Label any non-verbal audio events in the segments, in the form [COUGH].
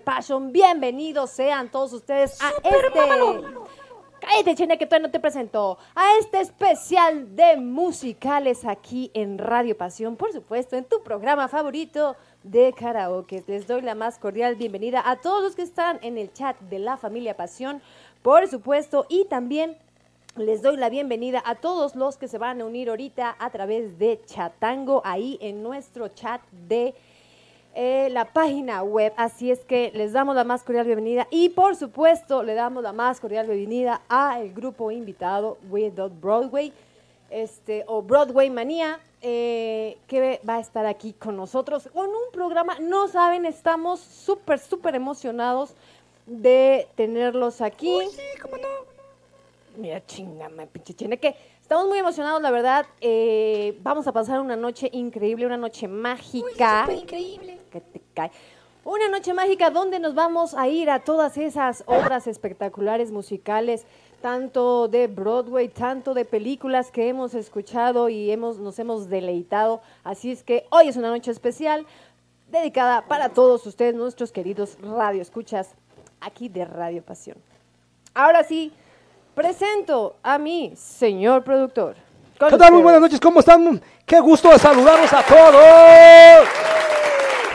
After Passion! Bienvenidos sean todos ustedes a este... Cállate, Chene, que todavía no te presentó. A este especial de musicales aquí en Radio Pasión, por supuesto, en tu programa favorito de karaoke. Les doy la más cordial bienvenida a todos los que están en el chat de la familia Pasión, por supuesto, y también les doy la bienvenida a todos los que se van a unir ahorita a través de Chatango, ahí en nuestro chat de eh, la página web. Así es que les damos la más cordial bienvenida y por supuesto le damos la más cordial bienvenida al grupo invitado Without Broadway este, o Broadway Manía, eh, que va a estar aquí con nosotros con un programa. No saben, estamos súper, súper emocionados de tenerlos aquí. sí, cómo no. Mira, chingame, pinche cheneque. Estamos muy emocionados, la verdad. Eh, vamos a pasar una noche increíble, una noche mágica. increíble. Que te cae. Una noche mágica donde nos vamos a ir a todas esas obras espectaculares musicales, tanto de Broadway, tanto de películas que hemos escuchado y hemos, nos hemos deleitado. Así es que hoy es una noche especial dedicada para todos ustedes, nuestros queridos radioescuchas, aquí de Radio Pasión. Ahora sí, presento a mi señor productor. ¿Qué tal? Muy buenas noches, ¿cómo están? Qué gusto de saludarlos a todos.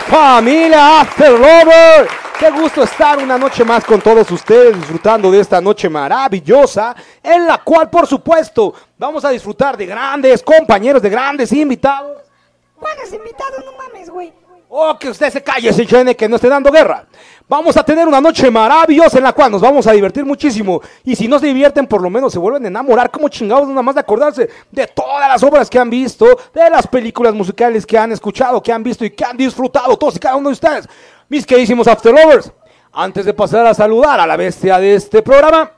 Familia After Lover. Qué gusto estar una noche más con todos ustedes disfrutando de esta noche maravillosa en la cual, por supuesto, vamos a disfrutar de grandes compañeros, de grandes invitados. ¿Cuáles invitados? No mames, güey. Oh, que usted se calle, ese chene, que no esté dando guerra. Vamos a tener una noche maravillosa en la cual nos vamos a divertir muchísimo. Y si no se divierten, por lo menos se vuelven a enamorar como chingados, nada más de acordarse de todas las obras que han visto, de las películas musicales que han escuchado, que han visto y que han disfrutado, todos y cada uno de ustedes. Mis queridísimos After Lovers, antes de pasar a saludar a la bestia de este programa,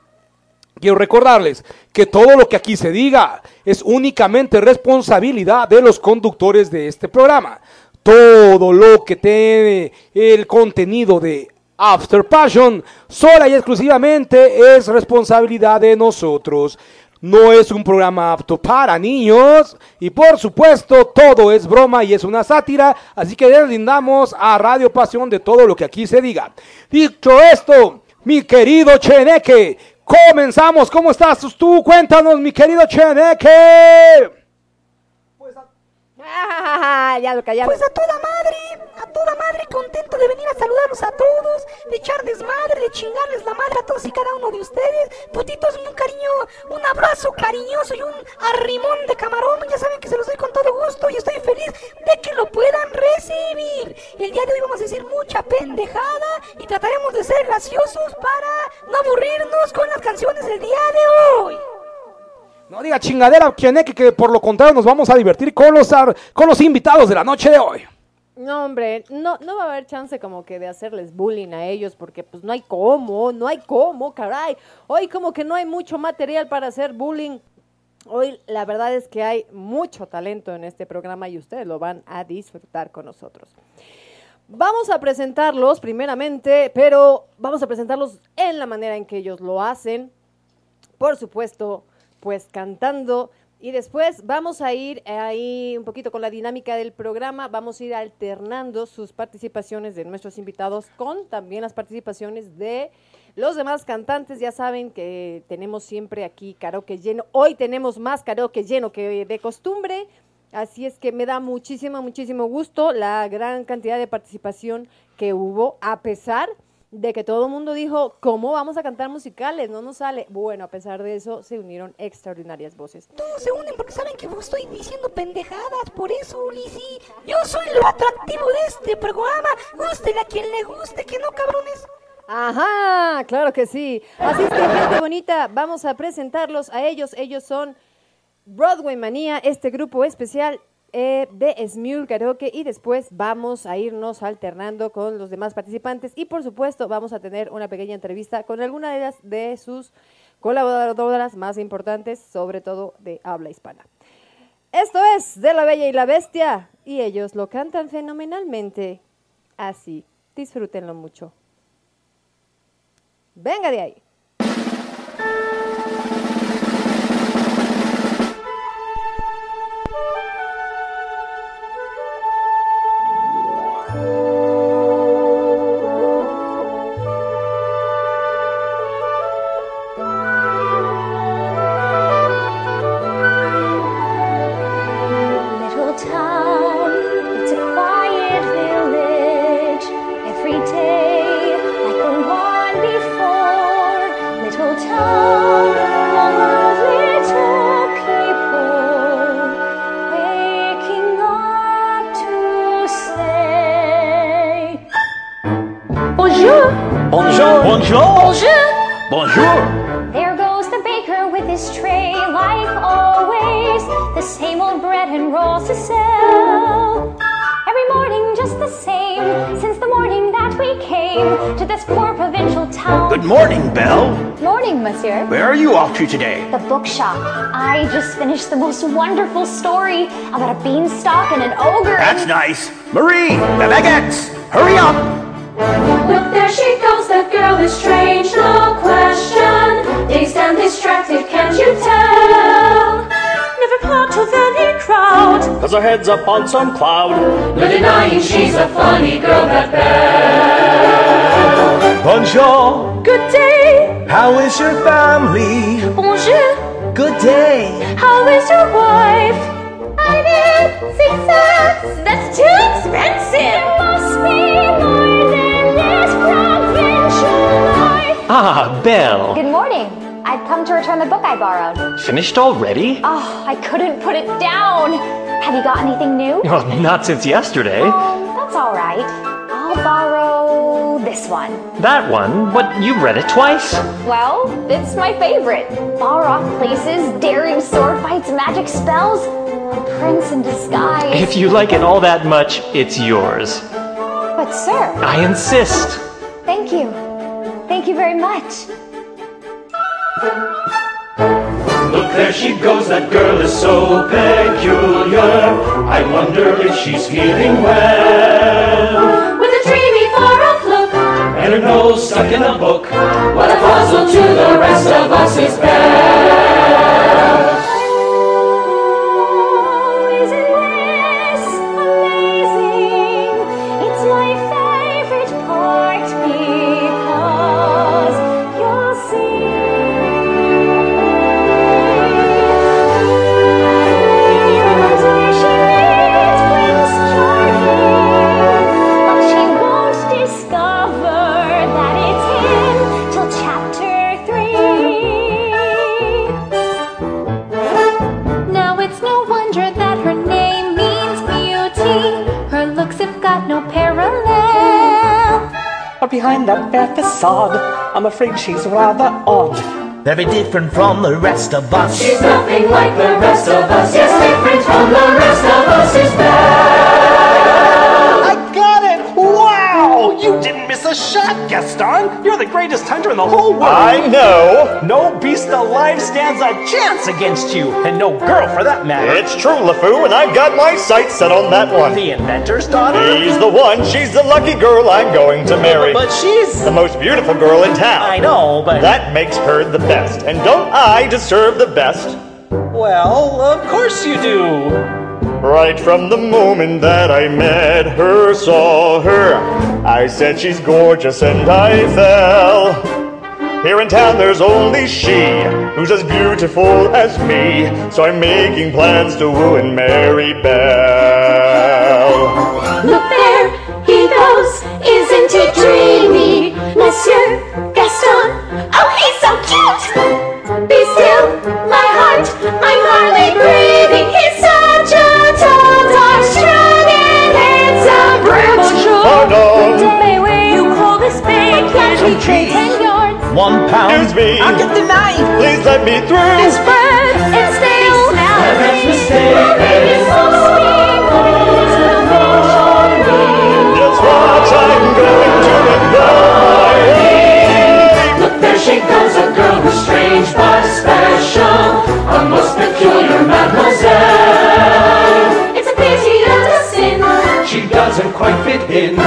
Quiero recordarles que todo lo que aquí se diga es únicamente responsabilidad de los conductores de este programa. Todo lo que tiene el contenido de After Passion sola y exclusivamente es responsabilidad de nosotros. No es un programa apto para niños y por supuesto todo es broma y es una sátira, así que deslindamos a Radio Pasión de todo lo que aquí se diga. Dicho esto, mi querido Cheneque, comenzamos. ¿Cómo estás tú? Cuéntanos, mi querido Cheneque. Ah, ya lo callamos. Pues a toda madre, a toda madre, contento de venir a saludarlos a todos, de echar desmadre, de chingarles la madre a todos y cada uno de ustedes. Putitos, un cariño, un abrazo cariñoso y un arrimón de camarón. Ya saben que se los doy con todo gusto y estoy feliz de que lo puedan recibir. El día de hoy vamos a decir mucha pendejada y trataremos de ser graciosos para no aburrirnos con las canciones del día de hoy. No diga chingadera, Cheneque, que por lo contrario nos vamos a divertir con los, con los invitados de la noche de hoy. No, hombre, no, no va a haber chance como que de hacerles bullying a ellos porque pues no hay cómo, no hay cómo, caray. Hoy como que no hay mucho material para hacer bullying. Hoy la verdad es que hay mucho talento en este programa y ustedes lo van a disfrutar con nosotros. Vamos a presentarlos primeramente, pero vamos a presentarlos en la manera en que ellos lo hacen. Por supuesto, pues cantando. Y después vamos a ir ahí un poquito con la dinámica del programa. Vamos a ir alternando sus participaciones de nuestros invitados con también las participaciones de los demás cantantes. Ya saben que tenemos siempre aquí karaoke lleno. Hoy tenemos más karaoke lleno que de costumbre. Así es que me da muchísimo, muchísimo gusto la gran cantidad de participación que hubo, a pesar de que todo el mundo dijo, ¿cómo vamos a cantar musicales? No nos sale. Bueno, a pesar de eso, se unieron extraordinarias voces. Todos se unen porque saben que vos estoy diciendo pendejadas, por eso, Ulisi. Yo soy lo atractivo de este programa. Gústele a quien le guste, que no, cabrones. Ajá, claro que sí. Así es que, gente bonita, vamos a presentarlos a ellos. Ellos son Broadway Manía, este grupo especial eh, de Smule Karaoke. Y después vamos a irnos alternando con los demás participantes. Y por supuesto, vamos a tener una pequeña entrevista con alguna de, las, de sus colaboradoras más importantes, sobre todo de habla hispana. Esto es De la Bella y la Bestia. Y ellos lo cantan fenomenalmente. Así, disfrútenlo mucho. Venga de ahí. Bonjour. Bonjour. bonjour. There goes the baker with his tray, like always. The same old bread and rolls to sell. Every morning just the same, since the morning that we came to this poor provincial town. Good morning, Belle. morning, monsieur. Where are you off to today? The bookshop. I just finished the most wonderful story about a beanstalk and an ogre. That's nice. Marie, the baguettes, hurry up. Look, there she goes, that girl is strange, no question. Dazed and distracted, can't you tell? Never part of any crowd. Cause her head's up on some cloud. No denying she's a funny girl, that Belle. Bonjour, Good day, how is your family? bonjour. Good day. How is your wife? I did six cents. That's too expensive. Must be more Ah, Belle. Good morning. I've come to return the book I borrowed. Finished already? Oh, I couldn't put it down. Have you got anything new? [LAUGHS] Oh, not since yesterday. Oh, that's all right. I'll borrow this one. That one? But you've read it twice? Well, it's my favorite. Far off places, daring sword fights, magic spells. A prince in disguise. If you like it all that much, it's yours. But, sir, I insist. thank you. Thank you very much. Look, there she goes, that girl is so peculiar. I wonder if she's feeling well. With a dreamy far-off look, And her nose stuck in a book. what a puzzle to the rest of us is Belle. But behind that fair facade, I'm afraid she's rather odd. Very different from the rest of us. She's nothing like the rest of us. Yes, different from the rest of us is Belle. I got it! Wow! You didn't miss a shot, Gaston! You're the greatest hunter in the whole world! I know. No beast alive stands a chance against you, and no girl for that matter. It's true, LeFou, and I've got my sights set on that one. the inventor's daughter? He's the one. She's the lucky girl I'm going to marry. But she's. the most beautiful girl in town. I know, but. That makes her the best. And don't I deserve the best? Well, of course you do. Right from the moment that I met her, saw her, I said she's gorgeous and I fell. Here in town there's only she who's as beautiful as me, so I'm making plans to woo and marry Belle. Look there, he goes. Isn't he dreamy? Monsieur One pound. excuse me. I'll get the knife. Please let me through. This bird and stale. Perhaps mistake. Just watch, I'm going to invite. Look, there she goes, a girl who's strange but special. A most peculiar mademoiselle. It's a pity and a sin. She doesn't quite fit in.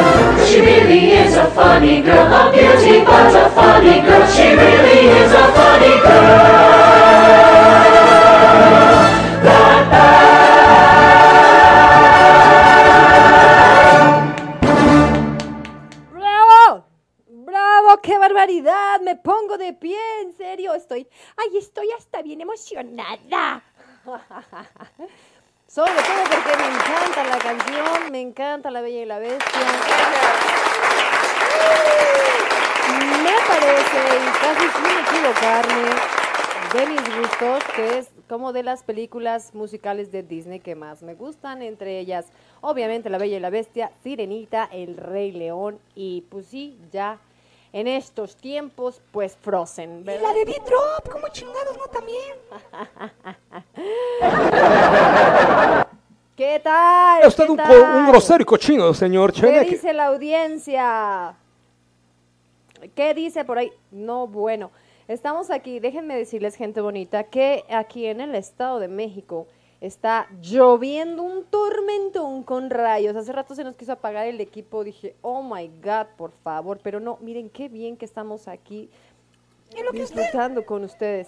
She really is a funny girl, a beauty but a funny girl. She really is a funny girl. ¡Bravo! ¡Bravo! ¡Qué barbaridad! Me pongo de pie, en serio. Estoy. ¡Ay, estoy hasta bien emocionada! [LAUGHS] Sobre todo porque me encanta la canción, me encanta La Bella y la Bestia. Me parece, y casi equivocarme, de mis gustos, que es como de las películas musicales de Disney que más me gustan, entre ellas, obviamente, La Bella y la Bestia, Sirenita, El Rey León y, pues sí, ya en estos tiempos, pues Frozen, Y la de D-Drop, como chingados, ¿no? También. [LAUGHS] ¿Qué tal? Usted ¿Qué un, tal? un grosero y cochino, señor ¿Qué dice la audiencia? ¿Qué dice por ahí? No, bueno. Estamos aquí, déjenme decirles, gente bonita, que aquí en el Estado de México está lloviendo un tormentón con rayos. Hace rato se nos quiso apagar el equipo. Dije, oh my God, por favor. Pero no, miren qué bien que estamos aquí disfrutando con ustedes.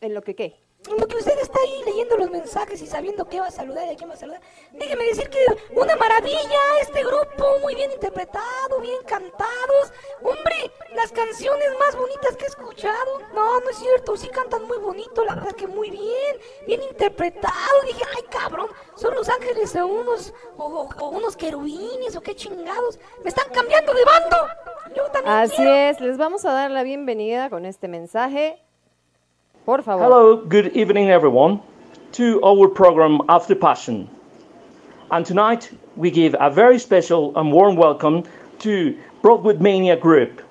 ¿En lo que qué? Lo que usted está ahí leyendo los mensajes y sabiendo qué va a saludar y a quién va a saludar, déjeme decir que una maravilla este grupo, muy bien interpretado, bien cantados. Hombre, las canciones más bonitas que he escuchado. No, no es cierto, sí cantan muy bonito, la verdad que muy bien, bien interpretado. Dije, ay cabrón, son los ángeles o unos, o, o- o unos querubines o qué chingados. Me están cambiando de bando. Yo también Así quiero. es, les vamos a dar la bienvenida con este mensaje. Por favor. Hello, good evening, everyone, to our program After Passion. And tonight we give a very special and warm welcome to Broadwood Mania Group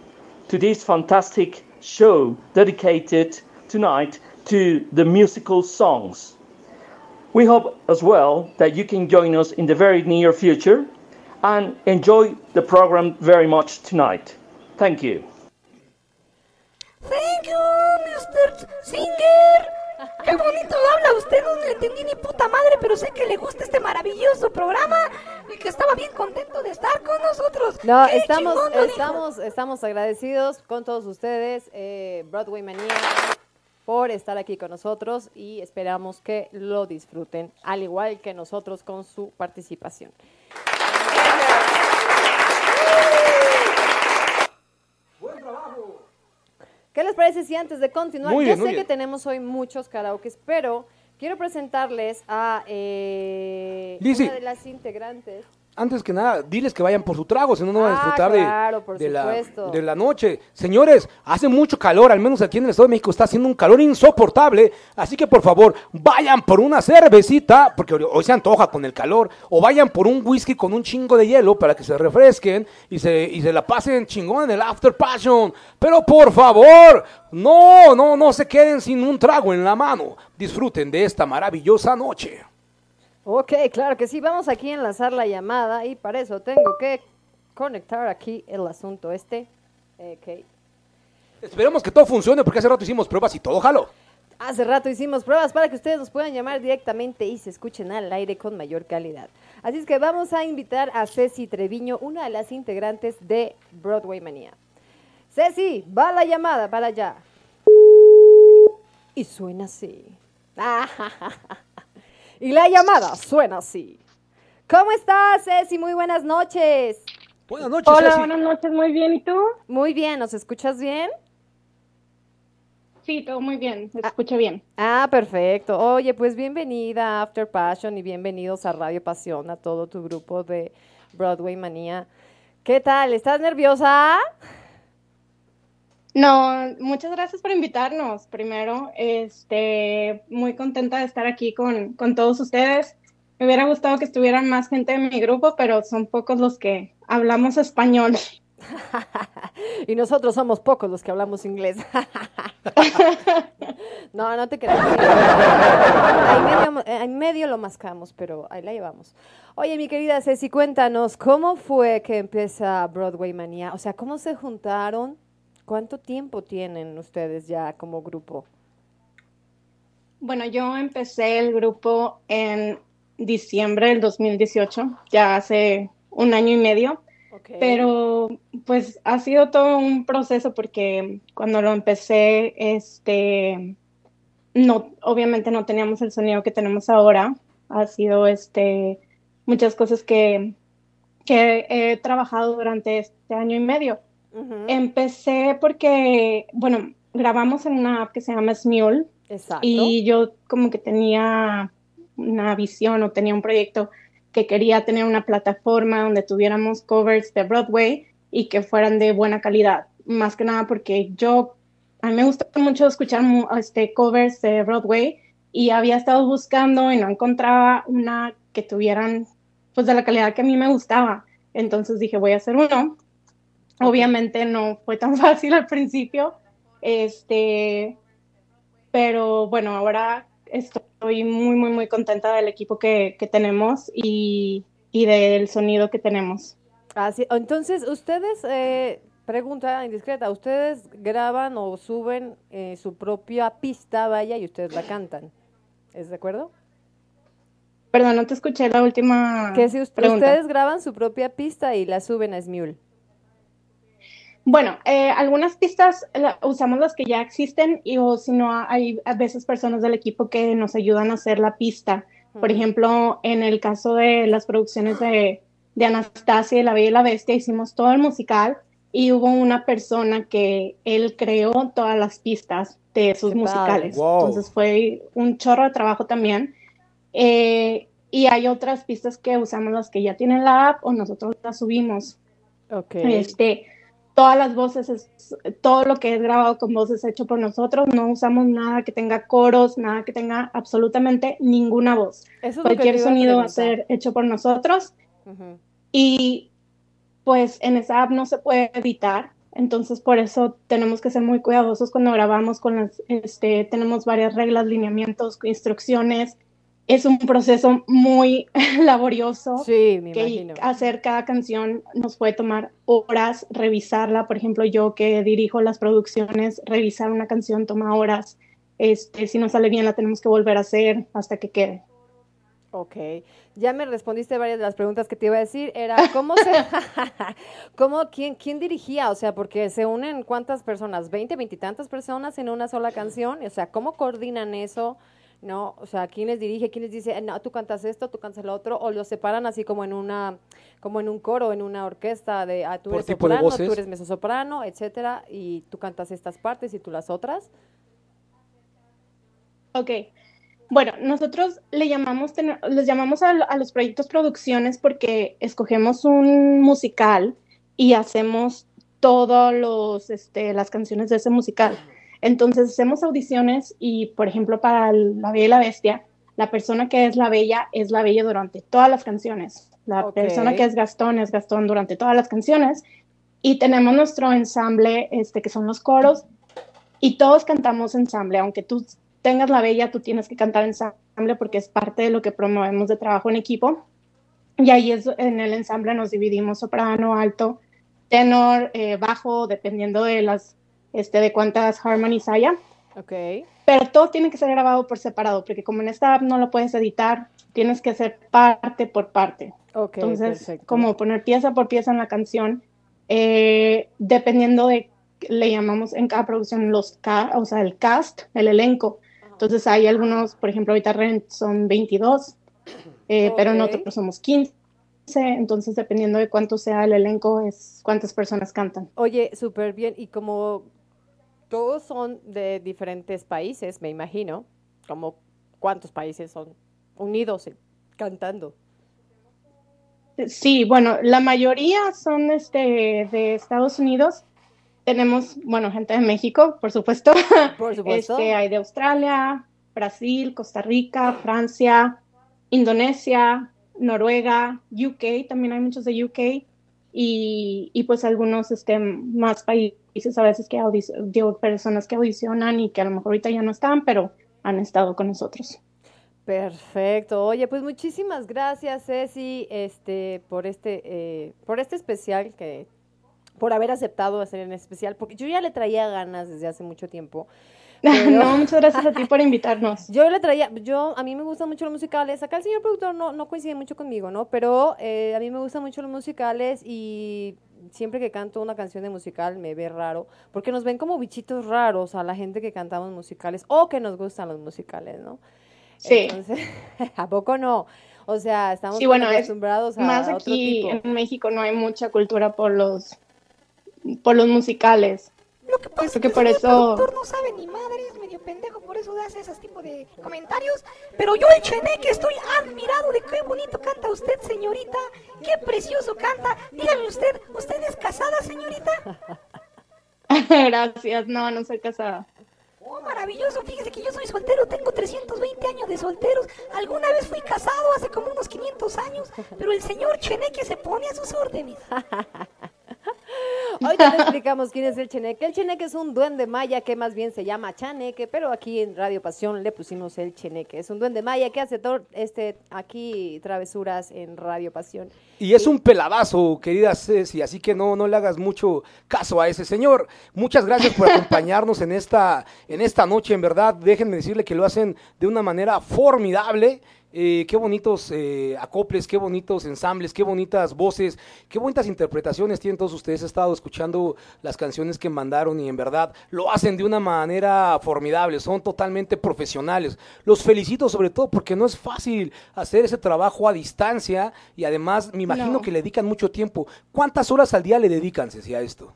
to this fantastic show dedicated tonight to the musical songs. We hope as well that you can join us in the very near future and enjoy the program very much tonight. Thank you. Thank you, Mr. Singer. Qué bonito habla usted, no le entendí ni puta madre, pero sé que le gusta este maravilloso programa y que estaba bien contento de estar con nosotros. No, Qué estamos, dijo. estamos, estamos agradecidos con todos ustedes, eh, Broadway Manía, por estar aquí con nosotros y esperamos que lo disfruten, al igual que nosotros con su participación. ¿Qué les parece si antes de continuar? Yo sé que tenemos hoy muchos karaokes, pero quiero presentarles a eh, una de las integrantes. Antes que nada, diles que vayan por su trago, si no, no van a Ah, disfrutar de- claro, por de, la, de la noche. Señores, hace mucho calor, al menos aquí en el Estado de México está haciendo un calor insoportable. Así que por favor, vayan por una cervecita, porque hoy- hoy se antoja con el calor, o vayan por un whisky con un chingo de hielo para que se refresquen y se, y se la pasen chingón en el After Passion. Pero por favor, no, no, no se queden sin un trago en la mano. Disfruten de esta maravillosa noche. Ok, claro que sí. Vamos aquí a enlazar la llamada y para eso tengo que conectar aquí el asunto este. Ok. Esperemos que todo funcione porque hace rato hicimos pruebas y todo jaló. Hace rato hicimos pruebas para que ustedes nos puedan llamar directamente y se escuchen al aire con mayor calidad. Así es que vamos a invitar a Ceci Treviño, una de las integrantes de Broadway Manía. Ceci, va la llamada para allá. Y suena así. Y la llamada suena así. ¿Cómo estás, Ceci? Muy buenas noches. Buenas noches, Hola, Ceci. buenas noches, muy bien. ¿Y tú? Muy bien, ¿nos escuchas bien? Sí, todo muy bien, se escucha bien. Ah, perfecto. Oye, pues bienvenida a After Passion y bienvenidos a Radio Pasión, a todo tu grupo de Broadway Manía. ¿Qué tal? ¿Estás nerviosa? No, muchas gracias por invitarnos. Primero, este, muy contenta de estar aquí con, con todos ustedes. Me hubiera gustado que estuvieran más gente en mi grupo, pero son pocos los que hablamos español. [LAUGHS] Y nosotros somos pocos los que hablamos inglés. [LAUGHS] no, no te creas. Ahí medio, eh, medio lo mascamos, pero ahí la llevamos. Oye, mi querida Ceci, cuéntanos, ¿cómo fue que empieza Broadway Manía? O sea, ¿cómo se juntaron? ¿Cuánto tiempo tienen ustedes ya como grupo? Bueno, yo empecé el grupo en diciembre del 2018, ya hace un año y medio. Pero pues ha sido todo un proceso porque cuando lo empecé, este, no, obviamente no teníamos el sonido que tenemos ahora. Ha sido este, muchas cosas que, que he trabajado durante este año y medio. Empecé porque, bueno, grabamos en una app que se llama Smule Exacto. y yo como que tenía una visión o tenía un proyecto que quería tener una plataforma donde tuviéramos covers de Broadway y que fueran de buena calidad. Más que nada porque yo, a mí me gusta mucho escuchar este, covers de Broadway y había estado buscando y no encontraba una que tuvieran pues de la calidad que a mí me gustaba. Entonces dije, voy a hacer uno. Obviamente no fue tan [LAUGHS] fácil al principio, este, pero bueno, ahora estoy muy, muy, muy contenta del equipo que, que tenemos y, y del sonido que tenemos. Así, entonces, ustedes eh, pregunta indiscreta, ¿ustedes graban o suben eh, su propia pista, vaya, y ustedes la cantan? ¿Es de acuerdo? Perdón, no te escuché la última Que si us- pregunta. ustedes graban su propia pista y la suben a Smule. Bueno, eh, algunas pistas la- usamos las que ya existen y o si no hay a veces personas del equipo que nos ayudan a hacer la pista. Por ejemplo, en el caso de las producciones de, de Anastasia y La Bella y la Bestia, hicimos todo el musical y hubo una persona que él creó todas las pistas de sus musicales. Wow. Entonces fue un chorro de trabajo también. Eh, y hay otras pistas que usamos las que ya tienen la app o nosotros las subimos. Ok. Este, todas las voces, es- todo lo que es grabado con voces hecho por nosotros, no usamos nada que tenga coros, nada que tenga absolutamente ninguna voz. Eso Cualquier sonido va a ser hecho por nosotros Ujú. y pues en esa app no se puede editar, entonces por eso tenemos que ser muy cuidadosos cuando grabamos con las, este, tenemos varias reglas, lineamientos, instrucciones. Es un proceso muy [LAUGHS] laborioso Sí, me que imagino. hacer cada canción nos puede tomar horas, revisarla. Por ejemplo, yo que dirijo las producciones, revisar una canción toma horas. Este, si no sale bien, la tenemos que volver a hacer hasta que quede. Ok, ya me respondiste varias de las preguntas que te iba a decir. Era, ¿cómo se, [LAUGHS] [LAUGHS] cómo, quién, quién dirigía? O sea, porque se unen cuántas personas, 20, 20 y tantas personas en una sola canción. O sea, ¿cómo coordinan eso? ¿No? O sea, ¿quién les dirige? ¿Quién les dice, no, tú cantas esto, tú cantas lo otro? ¿O los separan así como en una, como en un coro, en una orquesta de, ah, tú eres soprano, tú eres mezzosoprano, etcétera, y tú cantas estas partes y tú las otras? Ok. Bueno, nosotros le llamamos, tener- les llamamos a, a los proyectos producciones porque escogemos un musical y hacemos todos los, este, las canciones de ese musical. Entonces hacemos audiciones y, por ejemplo, para La Bella y la Bestia, la persona que es la Bella es la Bella durante todas las canciones. La persona que es Gastón es Gastón durante todas las canciones. Y tenemos nuestro ensamble, este, que son los coros, y todos cantamos ensamble, aunque tú tengas la bella, tú tienes que cantar ensamble porque es parte de lo que promovemos de trabajo en equipo. Y ahí es en el ensamble nos dividimos soprano, alto, tenor, eh, bajo, dependiendo de las, este, de cuántas harmonies haya. Ok. Pero todo tiene que ser grabado por separado, porque como en esta app no lo puedes editar, tienes que hacer parte por parte. Ok, Entonces, perfecto. como poner pieza por pieza en la canción, eh, dependiendo de, le llamamos en cada producción los ca- o sea, el cast, el elenco. Entonces hay algunos, por ejemplo, ahorita Rent son 22, eh, pero en otros somos 15. Entonces, dependiendo de cuánto sea el elenco, es cuántas personas cantan. Oye, súper bien. Y como todos son de diferentes países, me imagino, como cuántos países son unidos cantando. Sí, bueno, la mayoría son este, de Estados Unidos. Tenemos, bueno, gente de México, por supuesto. Por [LAUGHS] supuesto. Este, hay de Australia, Brasil, Costa Rica, Francia, Indonesia, Noruega, UK, también hay muchos de UK. Y, pues algunos este, más países a veces que audic- digo, personas que audicionan y que a lo mejor ahorita ya no están, pero han estado con nosotros. Perfecto. Oye, pues muchísimas gracias, Ceci, este, por este, eh, por este especial que, por haber aceptado hacer en especial, porque yo ya le traía ganas desde hace mucho tiempo. [LAUGHS] no, muchas gracias a ti por invitarnos. Yo le traía, yo, a mí me gustan mucho los musicales. Acá el señor productor no, no coincide mucho conmigo, ¿no? Pero eh, a mí me gustan mucho los musicales y siempre que canto una canción de musical me ve raro, porque nos ven como bichitos raros a la gente que cantamos musicales o que nos gustan los musicales, ¿no? Sí. Entonces, [LAUGHS] ¿a poco no? O sea, estamos Sí, bueno, es acostumbrados a Más otro aquí tipo. en México no hay mucha cultura por los por los musicales. Lo que pasa Porque es que por eso- productor no sabe ni madre, es medio pendejo, por eso hace ese tipo de comentarios. Pero yo el cheneque estoy admirado de qué bonito canta usted, señorita. Qué precioso canta. Dígame usted, ¿usted es casada, señorita? [LAUGHS] Gracias, no, no soy casada. Oh, maravilloso. Fíjese que yo soy soltero, tengo 320 años de solteros. Alguna vez fui casado hace como unos 500 años, pero el señor cheneque se pone a sus órdenes. [LAUGHS] [LAUGHS] Ahorita te explicamos quién es el Cheneque. El Cheneque es un duende maya que más bien se llama Chaneque, pero aquí en Radio Pasión le pusimos el Cheneque. Es un duende maya que hace tor- este, aquí travesuras en Radio Pasión. Y es un peladazo, querida Ceci, así que no, no le hagas mucho caso a ese señor. Muchas gracias por [LAUGHS] acompañarnos en esta, en esta noche, en verdad. Déjenme decirle que lo hacen de una manera formidable. Eh, qué bonitos eh, acoples, qué bonitos ensambles, qué bonitas voces, qué bonitas interpretaciones tienen todos ustedes. He estado escuchando las canciones que mandaron y en verdad lo hacen de una manera formidable, son totalmente profesionales. Los felicito sobre todo porque no es fácil hacer ese trabajo a distancia y además me imagino No. que le dedican mucho tiempo. ¿Cuántas horas al día le dedican, Ceci, a esto?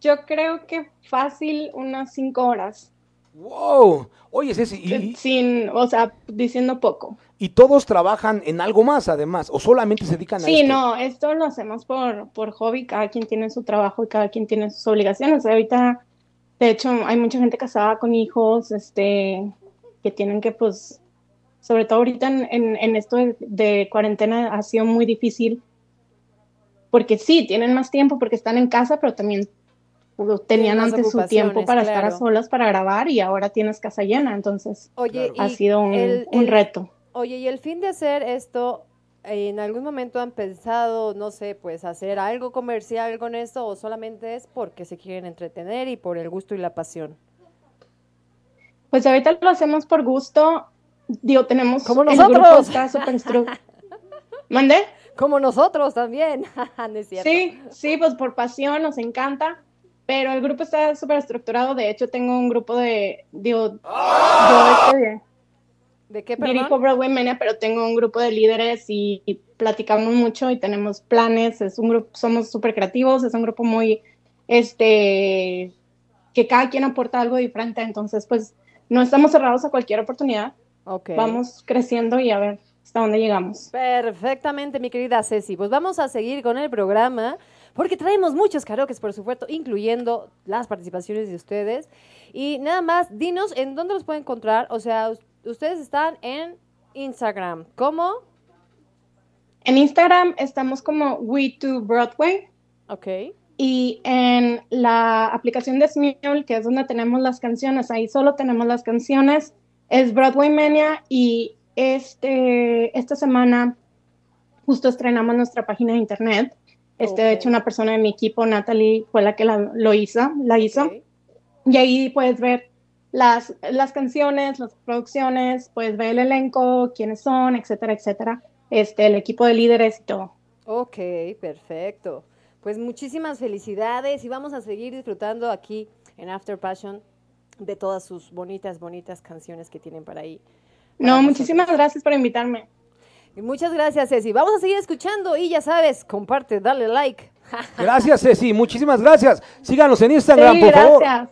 Yo creo que fácil unas cinco horas. ¡Wow! Oye, Ceci, y, Sin, o sea, diciendo poco. y todos trabajan en algo más además, o solamente se dedican a Sí, no, esto lo hacemos por, por hobby, cada quien tiene su trabajo y cada quien tiene sus obligaciones. Ahorita, de hecho, hay mucha gente casada con hijos, este, que tienen que, pues, sobre todo ahorita en, en, en esto de, de cuarentena ha sido muy difícil, porque sí, tienen más tiempo porque están en casa, pero también tenían antes su tiempo para estar a solas para grabar y ahora tienes casa llena, entonces Oye, ha sido un, el- un el- reto. Oye, ¿y el fin de hacer esto, en algún momento han pensado, no sé, pues hacer algo comercial con esto o solamente es porque se quieren entretener y por el gusto y la pasión? Pues ahorita lo hacemos por gusto. Digo, tenemos Como nosotros. grupo [LAUGHS] ¿Mandé? Como nosotros también. [LAUGHS] no es cierto. Sí, sí, pues por pasión, nos encanta. Pero el grupo está súper estructurado. De hecho, tengo un grupo de, digo, yo este, ¿De qué, dirijo? Broadway Mania, pero tengo un grupo de líderes y, y platicamos mucho y tenemos planes. Es un grupo, somos súper creativos, es un grupo muy, este, que cada quien aporta algo diferente. Entonces, pues, no estamos cerrados a cualquier oportunidad. Ok. Vamos creciendo y a ver hasta dónde llegamos. Perfectamente, mi querida Ceci. Pues vamos a seguir con el programa porque traemos muchos karaokes, por supuesto, incluyendo las participaciones de ustedes. Y nada más, dinos en dónde los pueden encontrar. O sea, us- ustedes están en Instagram. ¿Cómo? En Instagram estamos como We2Broadway. Ok. Y en la aplicación de Smule, que es donde tenemos las canciones, ahí solo tenemos las canciones, es Broadway Mania y este, esta semana justo estrenamos nuestra página de internet. Este, De Ok. hecho, una persona de mi equipo, Natalie, fue la que la, lo hizo, la hizo. Y ahí puedes ver las, las canciones, las producciones, puedes ver el elenco, quiénes son, etcétera, etcétera. Este, el equipo de líderes y todo. Ok, perfecto. Pues muchísimas felicidades y vamos a seguir disfrutando aquí en After Passion de todas sus bonitas, bonitas canciones que tienen para ahí. para No, nosotros. muchísimas gracias por invitarme. Y muchas gracias, Ceci. Vamos a seguir escuchando y ya sabes, comparte, dale like. [LAUGHS] Gracias, Ceci, muchísimas gracias. Síganos en Instagram, Sí, por favor. gracias.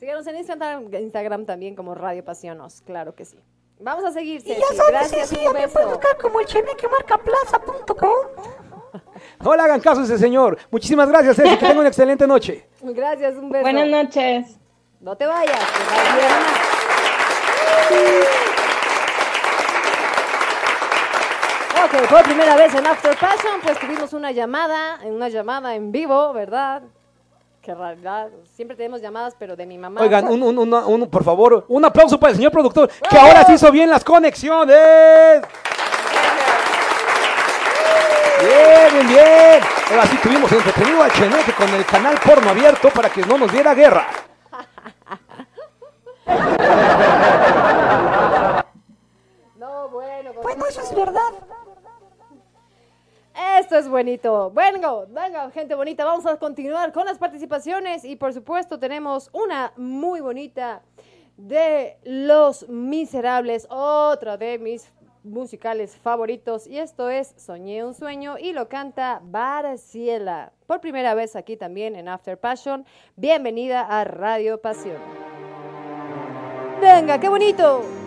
Síganos en Instagram, Instagram también como Radio Pasionos, claro que sí. Vamos a seguir, Y Ceci. ya sabes, Gracias, Ceci, ya me puedes beso. buscar como el chenequemarcaplaza.com. [LAUGHS] No le hagan caso a ese señor. Muchísimas gracias, Ceci. Que tenga una excelente noche. [LAUGHS] Gracias, un beso. Buenas noches. No te vayas. que vas Ok, por primera vez en After Passion, pues tuvimos una llamada, una llamada en vivo, ¿verdad? Que realidad, siempre tenemos llamadas, pero de mi mamá. Oigan, un, un- una- un- por favor, un aplauso para el señor productor, que ahora sí hizo bien las conexiones. Bien, bien, bien. Ahora sí tuvimos entretenido al Cheneque con el canal porno abierto para que no nos diera guerra. [LAUGHS] No, bueno, pues- Bueno, eso es verdad. Esto es buenito. Bueno, venga, gente bonita, vamos a continuar con las participaciones y por supuesto tenemos una muy bonita de Los Miserables, otra de mis musicales favoritos y esto es Soñé un sueño y lo canta Barciela. Por primera vez aquí también en After Passion. Bienvenida a Radio Pasión. Venga, qué bonito.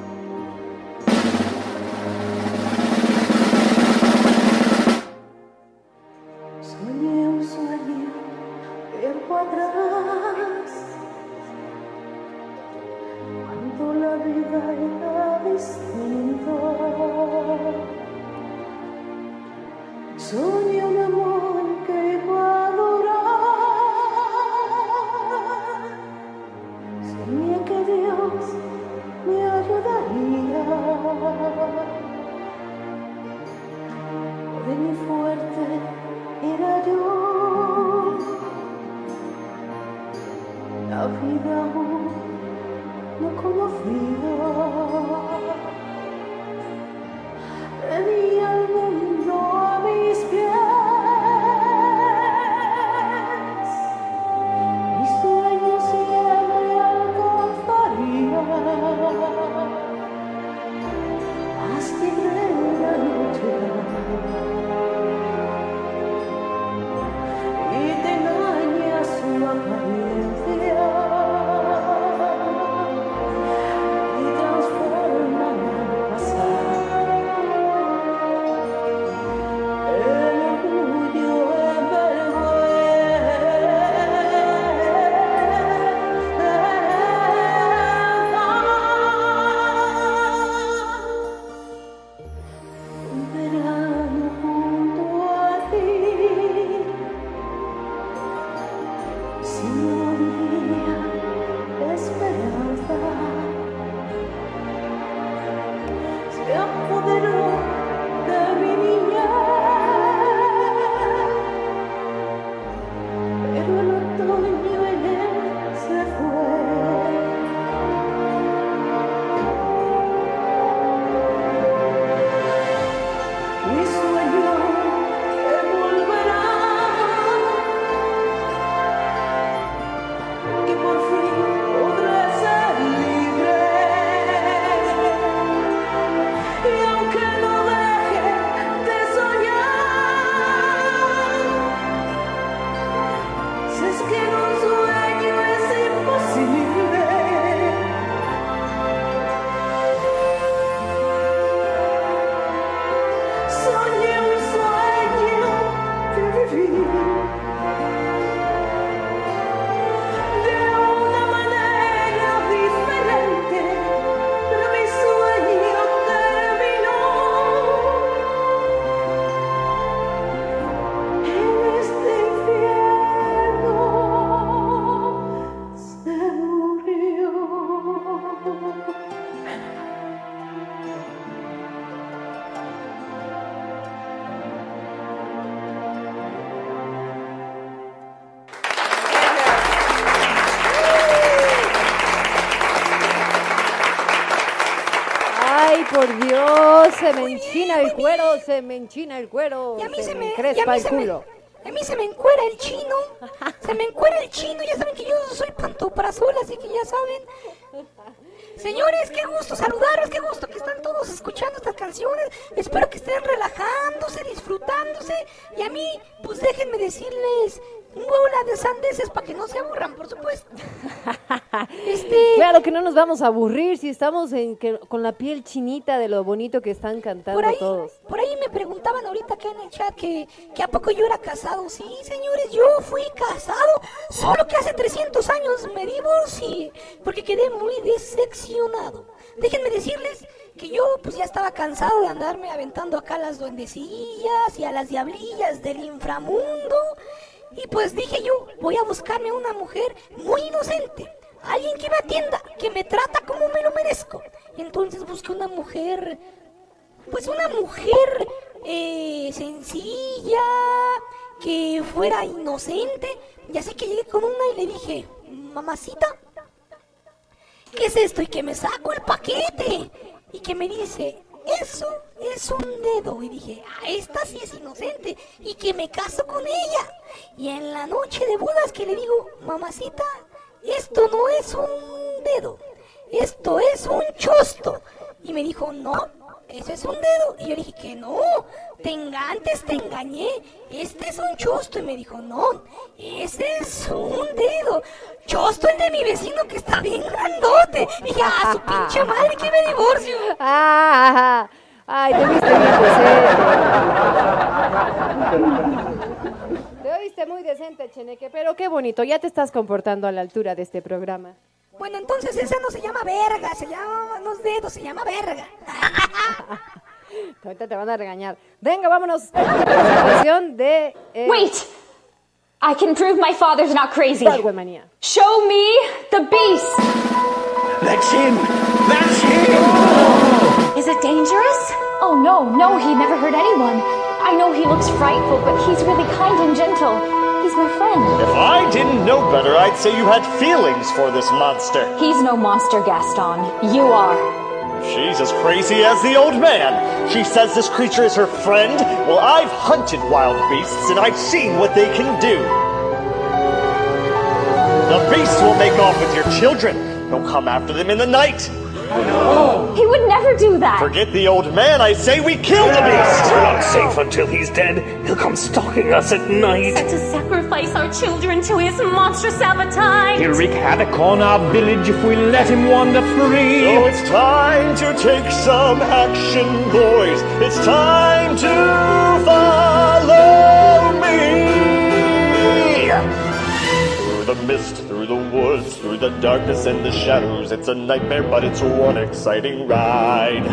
Se me enchina el cuero, se me enchina el cuero, Y a mí se, se me el me, culo. a mí se me encuera el chino, se me encuera el chino, ya saben que yo soy pantoprazol, así que ya saben. Señores, qué gusto saludarlos, qué gusto que están todos escuchando estas canciones. Espero que estén relajándose, disfrutándose. Y a mí, pues déjenme decirles un bola de sandeces para que no se aburran, por supuesto. Este, Claro que no nos vamos a aburrir si estamos en que- con la piel chinita de lo bonito que están cantando Por ahí, todos. por ahí me preguntaban ahorita acá en el chat que, que a poco yo era casado. Sí, señores, yo fui casado, solo que hace 300 años me divorcié porque quedé muy decepcionado. Déjenme decirles que yo pues ya estaba cansado de andarme aventando acá a las duendecillas y a las diablillas del inframundo. Y pues dije yo, voy a buscarme una mujer muy inocente. Alguien que me atienda, que me trata como me lo merezco. Entonces busqué una mujer pues una mujer eh, sencilla, que fuera inocente. Y así que llegué con una y le dije, mamacita, ¿qué es esto? Y que me saco el paquete. Y que me dice, eso es un dedo. Y dije, ah, esta sí es inocente. Y que me caso con ella. Y en la noche de bodas que le digo, mamacita, esto no es un dedo. Esto es un chosto. Y me dijo, no, eso es un dedo. Y yo dije que no, te engantes, te engañé. Este es un chosto. Y me dijo, no, ese es un dedo. Chosto el de mi vecino que está bien grandote. Y dije, ah, su pinche madre que me divorcio. [LAUGHS] Ah, ay, te viste bien decente. [LAUGHS] Muy decente, Cheneque, pero qué bonito, ya te estás comportando a la altura de este programa. Bueno, entonces esa no se llama verga, se llama los dedos, se llama verga. [LAUGHS] Ahorita te van a regañar. Venga, vámonos [LAUGHS] presentación de... eh, Wait! I can prove my father's not crazy. Manía. Show me the beast! That's him! That's him! no, no, he never hurt anyone. I know he looks frightful, but he's really kind and gentle. He's my friend. If I didn't know better, I'd say you had feelings for this monster. He's no monster, Gaston. You are. She's as crazy as the old man. She says this creature is her friend. Well, I've hunted wild beasts and I've seen what they can do. The beast will make off with your children. He'll come after them in the night. He would never do that. Forget the old man. I say we kill the beast. We're not safe until he's dead. He'll come stalking us at night. To sacrifice our children to his monstrous appetite. He'll wreak havoc on our village if we let him wander free. So it's time to take some action, boys. It's time to follow me. Through the mist, through the darkness and the shadows. It's a nightmare, but it's one exciting ride.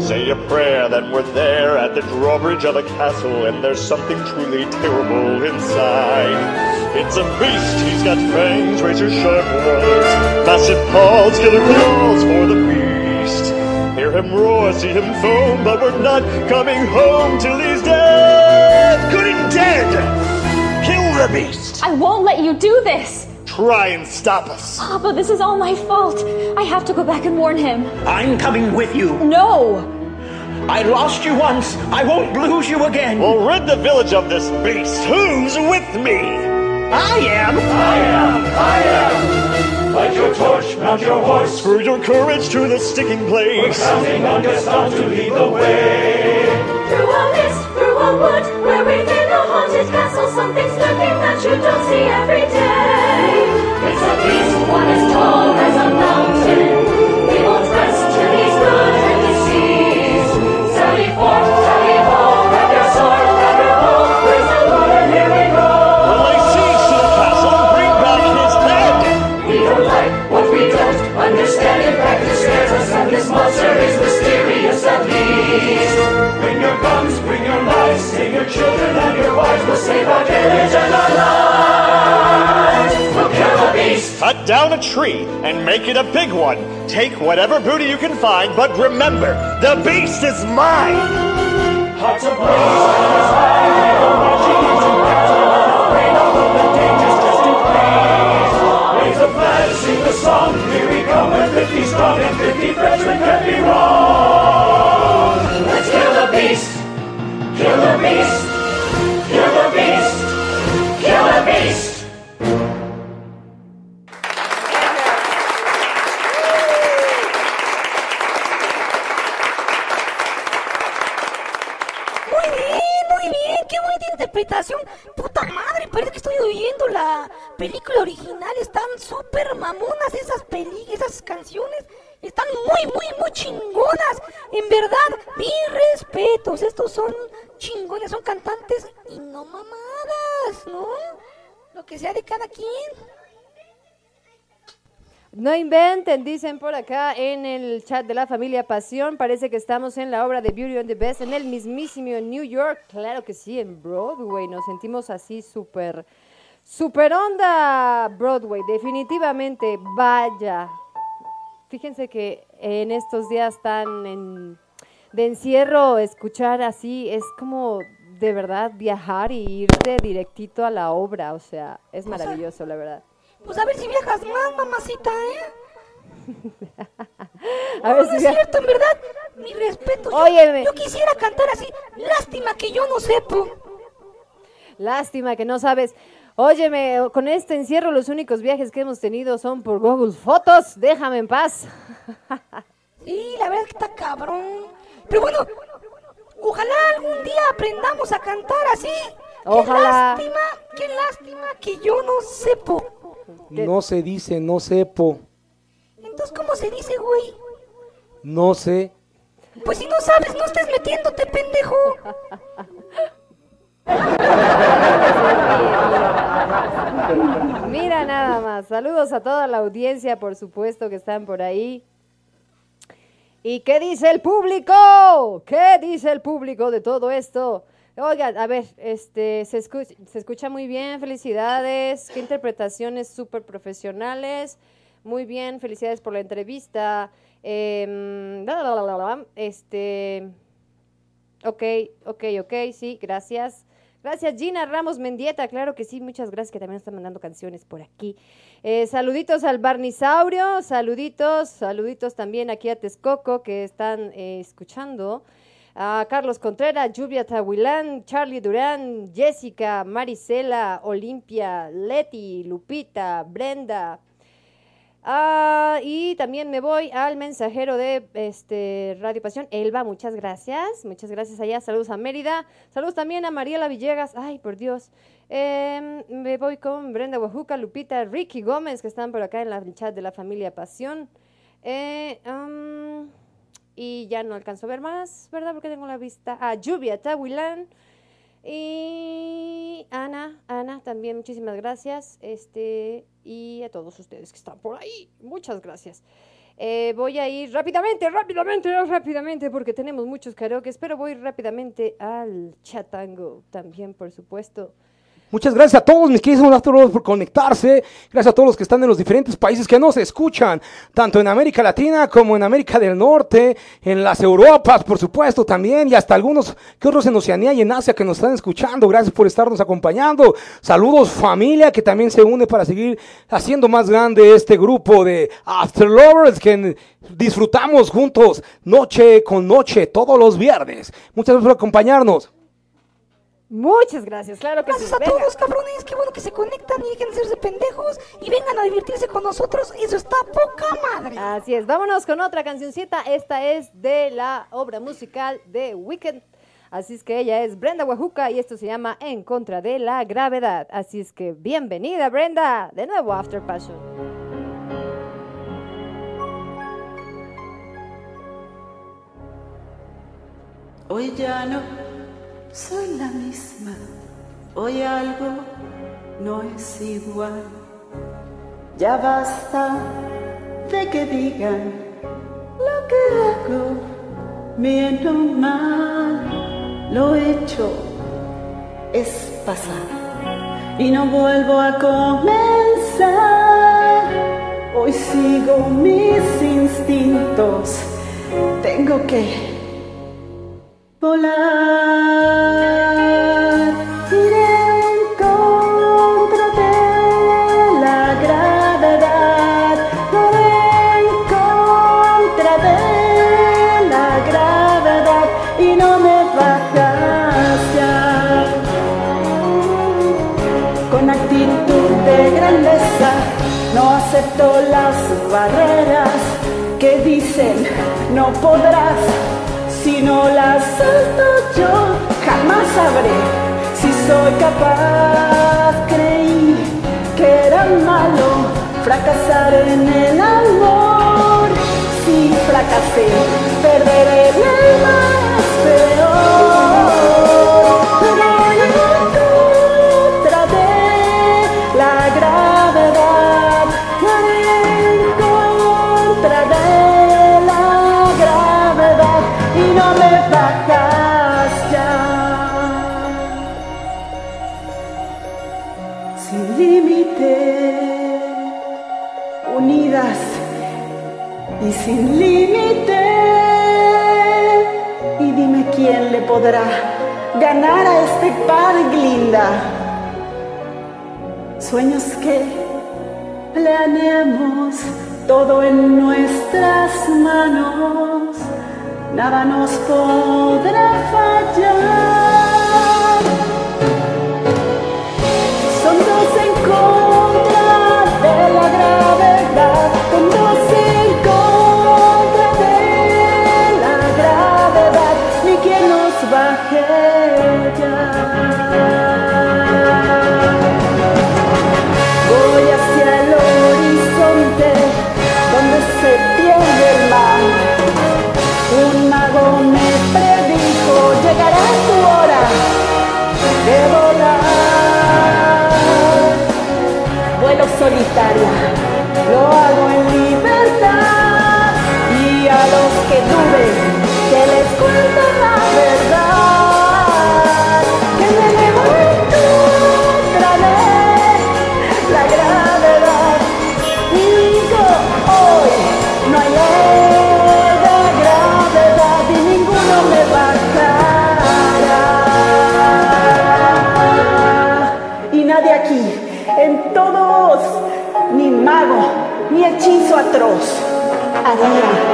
Say a prayer, then we're there at the drawbridge of a castle, and there's something truly terrible inside. It's a beast, he's got fangs, razor sharp claws, massive paws, killer claws for the beast. Hear him roar, see him foam, but we're not coming home till he's dead. Good and dead. Kill the beast. I won't let you do this. Try and stop us. Ah, Papa, this is all my fault. I have to go back and warn him. I'm coming with you. No. I lost you once. I won't lose you again. We'll rid the village of this beast. Who's with me? I am. I am, I am. Light your torch, mount your horse. Screw your courage to the sticking place. We're counting on Gaston to lead the way. Through a mist, through a wood, you don't see every day. It's a beast, one as tall as a mountain. He won't till he's good and deceased. Sally forth, sally home, grab your sword, grab your bow. Praise the Lord and here we go. We'll siege to the castle bring back his head. We don't like what we don't understand. In fact, it scares us, and this monster is mysterious at least. Bring your guns, bring your knives, save your children and your wives. We'll save our village and our Cut down a tree and make it a big one. Take whatever booty you can find, but remember, the beast is mine. Sing the song. Here we come with 50 strong and 50 Frenchmen can't be wrong. Let's kill the beast. Kill the beast. Que sea de cada quien. No inventen, dicen por acá en el chat de la familia Pasión. Parece que estamos en la obra de Beauty and the Best en el mismísimo New York. Claro que sí, en Broadway. Nos sentimos así súper, súper onda Broadway. Definitivamente, vaya. Fíjense que en estos días tan en- de encierro, escuchar así es como de verdad viajar y irte directito a la obra. O sea, es maravilloso, la verdad. Pues a ver si viajas más, mamacita, ¿eh? [LAUGHS] A ver no, si es cierto, en verdad. Mi respeto. Yo- Óyeme. Yo, quisiera cantar así. Lástima que yo no sepo. Lástima que no sabes. Óyeme, con este encierro los únicos viajes que hemos tenido son por Google Fotos. Déjame en paz. [LAUGHS] Sí, la verdad que está cabrón. Pero bueno, ojalá algún día aprendamos a cantar así. Ojalá. Qué lástima, qué lástima que yo no sepo. No se dice, no sepo, Entonces, ¿cómo se dice, güey? no sé. Pues si no sabes, no estés metiéndote, pendejo. Mira nada más. Saludos a toda la audiencia, por supuesto, que están por ahí. ¿Y qué dice el público? ¿Qué dice el público de todo esto? Oigan, a ver, este, se escucha, se escucha muy bien, felicidades, qué interpretaciones súper profesionales, muy bien, felicidades por la entrevista. La, este, Ok, ok, ok, sí, gracias. Gracias, Gina Ramos Mendieta, claro que sí, muchas gracias que también están mandando canciones por aquí. Eh, saluditos al Barnisaurio, saluditos, saluditos también aquí a Texcoco que están eh, escuchando. A Carlos Contreras, Lluvia Tahuilán, Charlie Durán, Jessica, Marisela, Olimpia, Leti, Lupita, Brenda, Ah, y también me voy al mensajero de este Radio Pasión, Elba, muchas gracias, muchas gracias allá, saludos a Mérida, saludos también a Mariela Villegas, ay, por Dios, Em, me voy con Brenda Oaxaca, Lupita, Ricky Gómez, que están por acá en el chat de la familia Pasión, Eh, y ya no alcanzo a ver más, ¿verdad? Porque tengo la vista, a Lluvia Tahuilán, y Ana, Ana, también muchísimas gracias. Este, y a todos ustedes que están por ahí, muchas gracias. Eh, voy a ir rápidamente, rápidamente, rápidamente, porque tenemos muchos karaoke, pero voy rápidamente al chatango también, por supuesto. Muchas gracias a todos mis queridos Afterworld por conectarse. Gracias a todos los que están en los diferentes países que nos escuchan, tanto en América Latina como en América del Norte, en las Europas, por supuesto, también, y hasta algunos que otros en Oceanía y en Asia que nos están escuchando. Gracias por estarnos acompañando. Saludos familia que también se une para seguir haciendo más grande este grupo de After Lovers que disfrutamos juntos noche con noche todos los viernes. Muchas gracias por acompañarnos. Muchas gracias, claro que Gracias sí. a venga. todos, cabrones. Qué bueno que se conectan y dejen de hacerse pendejos y vengan a divertirse con nosotros. Eso está poca madre. Así es, vámonos con otra cancioncita. Esta es de la obra musical de Weekend. Así es que ella es Brenda Oaxaca y esto se llama En contra de la gravedad. Así es que bienvenida Brenda, de nuevo a After Passion. Hoy ya no soy la misma, hoy algo no es igual. Ya basta de que digan lo que hago, bien o mal, lo hecho es pasar y no vuelvo a comenzar. Hoy sigo mis instintos, tengo que volar. Iré en contra de la gravedad. Iré en contra de la gravedad y no me bajas ya. Con actitud de grandeza no acepto las barreras que dicen no podrás si no las salto yo, jamás sabré si soy capaz. Creí que era malo fracasar en el amor. Si fracasé, perderé el más todo en nuestras manos nada nos podrá fallar. Solitaria, lo hago en libertad. Y a los que duden, que les cuento la verdad. atroz. Adira.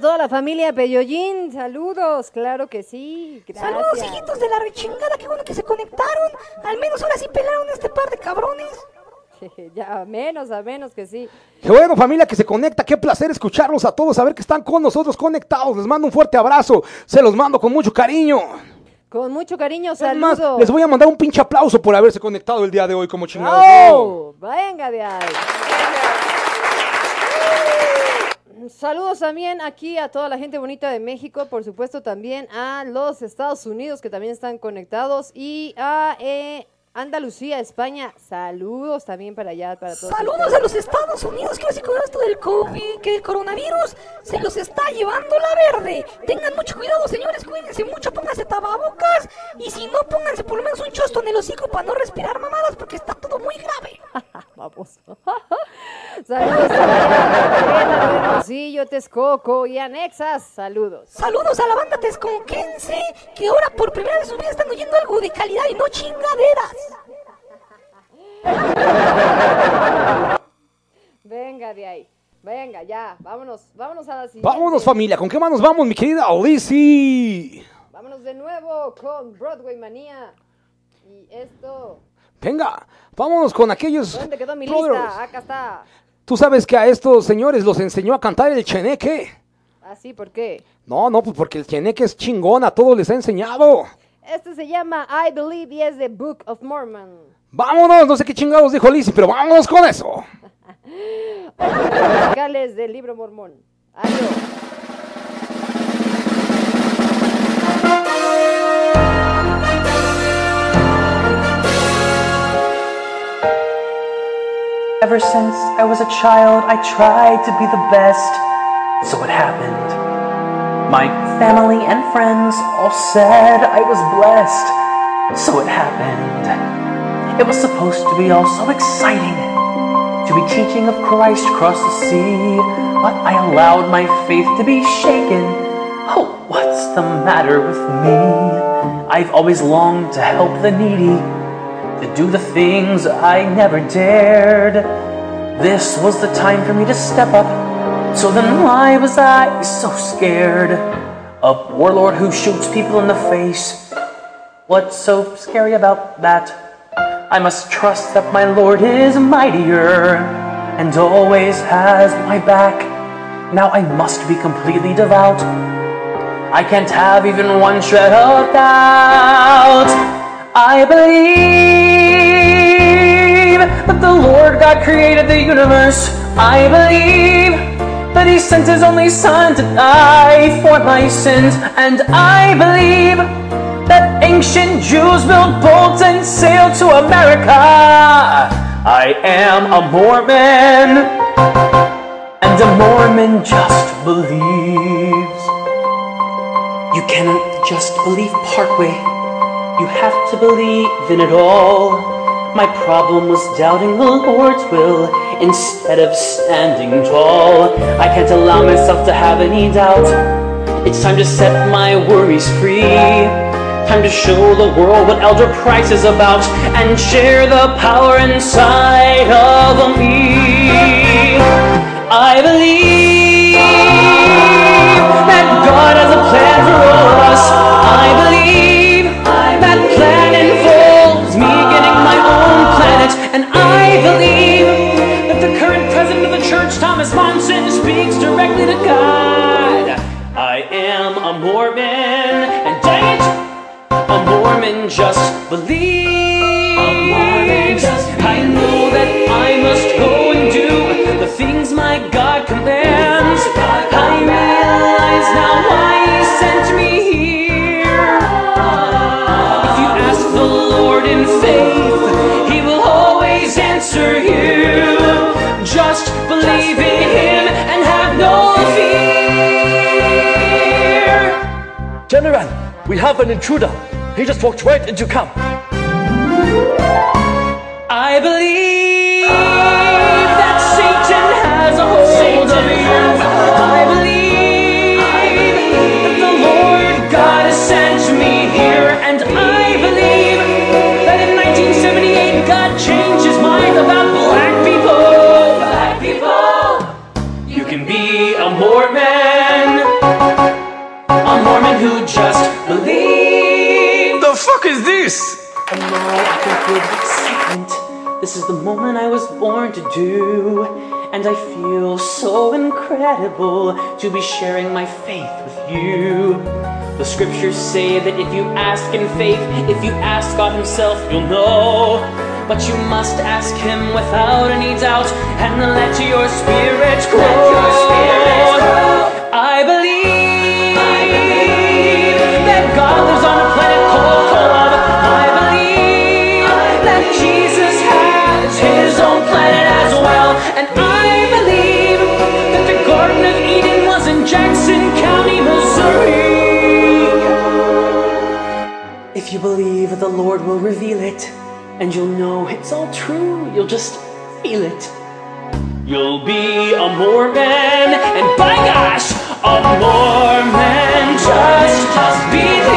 A toda la familia Peyollín, saludos, claro que sí, gracias. Saludos, hijitos de la rechingada, qué bueno que se conectaron. Al menos ahora sí pelaron este par de cabrones. [LAUGHS] ya, a menos, a menos que sí. Qué bueno, familia que se conecta. Qué placer escucharlos a todos, saber que están con nosotros conectados. Les mando un fuerte abrazo. Se los mando con mucho cariño. Con mucho cariño, más, saludos. les voy a mandar un pinche aplauso por haberse conectado el día de hoy como chingados. ¡Oh! Venga de ahí. Saludos también aquí a toda la gente bonita de México, por supuesto también a los Estados Unidos que también están conectados y a eh, Andalucía, España. Saludos también para allá, para todos. Saludos ustedes. a los Estados Unidos, que así con esto del COVID, que el coronavirus se los está llevando la verde. Tengan mucho cuidado, señores, cuídense mucho, pónganse tababocas y si no, pónganse por lo menos un chosto en el hocico para no respirar mamadas porque está todo muy grave. [LAUGHS] Vamos. [LAUGHS] Saludos a Hermosillo, Texcoco y Anexas. Saludos. Saludos a la banda tesconquense, que ahora por primera vez en su vida están oyendo algo de calidad y no chingaderas. Venga de ahí. Venga, ya. Vámonos. Vámonos a la siguiente. Vámonos, familia. ¿Con qué manos vamos, mi querida Odisi? Vámonos de nuevo con Broadway Manía. Y esto. Venga, vámonos con aquellos. ¿Dónde quedó mi lista? Acá está. Tú sabes que a estos señores los enseñó a cantar el cheneque. Así, ¿por qué? No, no, pues porque el cheneque es chingón, a todos les ha enseñado. Este se llama I Believe y es de Book of Mormon. Vámonos, no sé qué chingados dijo Lizzy, pero vámonos con eso. [LAUGHS] Musicales del libro mormón. Adiós. Ever since I was a child, I tried to be the best. So it happened. My family and friends all said I was blessed. So it happened. It was supposed to be all so exciting to be teaching of Christ across the sea, but I allowed my faith to be shaken. Oh, what's the matter with me? I've always longed to help the needy to do the things I never dared. This was the time for me to step up. So then why was I so scared? A warlord who shoots people in the face. What's so scary about that? I must trust that my Lord is mightier and always has my back. Now I must be completely devout. I can't have even one shred of doubt. I believe that the Lord God created the universe. I believe that He sent His only Son to die for my sins. And I believe that ancient Jews built boats and sailed to America. I am a Mormon, and a Mormon just believes. You cannot just believe partway. You have to believe in it all. Problem was doubting the Lord's will instead of standing tall. I can't allow myself to have any doubt. It's time to set my worries free. Time to show the world what Elder Price is about and share the power inside of me. I believe Mormon just believes. I know that I must go and do the things my God commands. I realize now why He sent me here. If you ask the Lord in faith, He will always answer you. Just believe in Him and have no fear. General, we have an intruder. He just walked right into camp. I believe that Satan has a hold of you. This? Now I can feel the excitement. This is the moment I was born to do. And I feel so incredible to be sharing my faith with you. The scriptures say that if you ask in faith, if you ask God Himself, you'll know. But you must ask Him without any doubt and let your spirit grow. I believe, that God lives on a planet called. Believe, the Lord will reveal it, and you'll know it's all true. You'll just feel it. You'll be a Mormon, and by gosh, a Mormon. Just, just believe.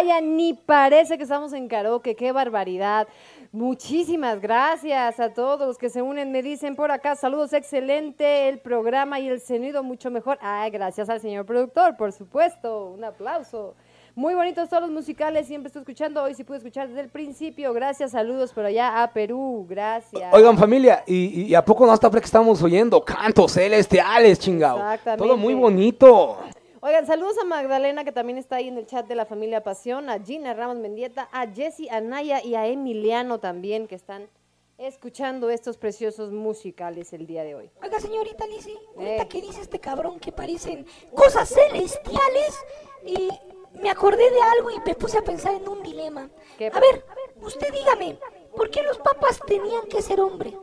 Vaya, ni parece que estamos en karaoke, qué barbaridad. Muchísimas gracias a todos los que se unen. Me dicen por acá, saludos, excelente el programa y el sonido mucho mejor. Ay, gracias al señor productor, por supuesto. Un aplauso. Muy bonitos todos los musicales, siempre estoy escuchando. Hoy sí pude escuchar desde el principio. Gracias, saludos por allá a Perú. Gracias. Oigan, familia, ¿y, y a poco no hasta que estamos oyendo cantos celestiales, chingado? Exactamente. Todo muy bonito. Oigan, saludos a Magdalena, que también está ahí en el chat de la familia Pasión, a Gina Ramos Mendieta, a Jessy Anaya y a Emiliano también, que están escuchando estos preciosos musicales el día de hoy. Oiga, señorita Lizzie, ahorita Eh. que dice este cabrón que parecen cosas celestiales, y me acordé de algo y me puse a pensar en un dilema. A ver, usted dígame, ¿por qué los papas tenían que ser hombre?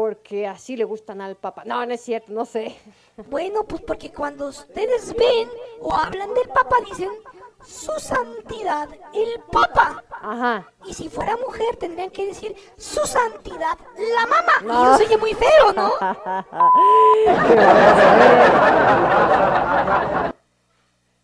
Porque así le gustan al Papa. No, no es cierto, no sé. Bueno, pues porque cuando ustedes ven o hablan del Papa dicen su santidad, el Papa. Ajá. Y si fuera mujer tendrían que decir su santidad, la mamá. No. Y eso oye muy feo, ¿no? [LAUGHS]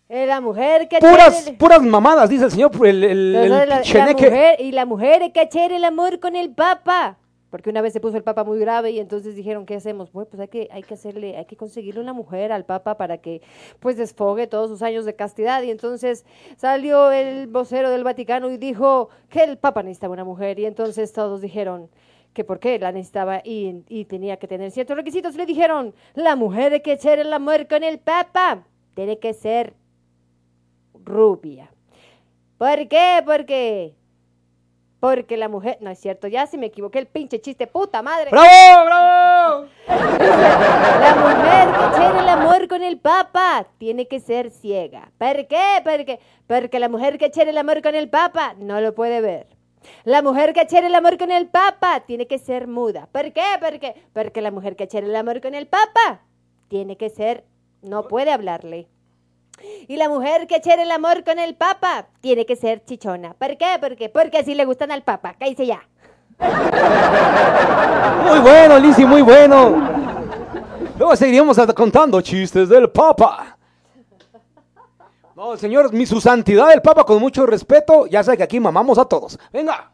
Eh, La mujer que Puras, tiene- puras mamadas, dice el señor, el, el, el la- mujer, y la mujer que hacer el amor con el Papa. Porque una vez se puso el Papa muy grave y entonces dijeron, ¿qué hacemos? Bueno, pues hay que, hay que hacerle, hay que conseguirle una mujer al Papa para que pues desfogue todos sus años de castidad. Y entonces salió el vocero del Vaticano y dijo que el Papa necesitaba una mujer. Y entonces todos dijeron que por qué la necesitaba y, y tenía que tener ciertos requisitos. Le dijeron, la mujer que hacer el amor con el Papa tiene que ser rubia. ¿Por qué? Porque porque la mujer, no es cierto, ya si me equivoqué el pinche chiste, puta madre. ¡Bravo, bravo! La mujer que quiere el amor con el papa tiene que ser ciega. ¿Por qué? Porque, porque la mujer que quiere el amor con el papa no lo puede ver. La mujer que quiere el amor con el papa tiene que ser muda. ¿Por qué? Porque, porque la mujer que quiere el amor con el papa tiene que ser, no puede hablarle. Y la mujer que quiere el amor con el papa tiene que ser chichona. ¿Por qué? Porque, porque así le gustan al papa. Cállese ya. Muy bueno, Lizzy, muy bueno. Luego seguiríamos contando chistes del Papa. No, señor, mi su santidad el Papa, con mucho respeto, ya sabe que aquí mamamos a todos. Venga.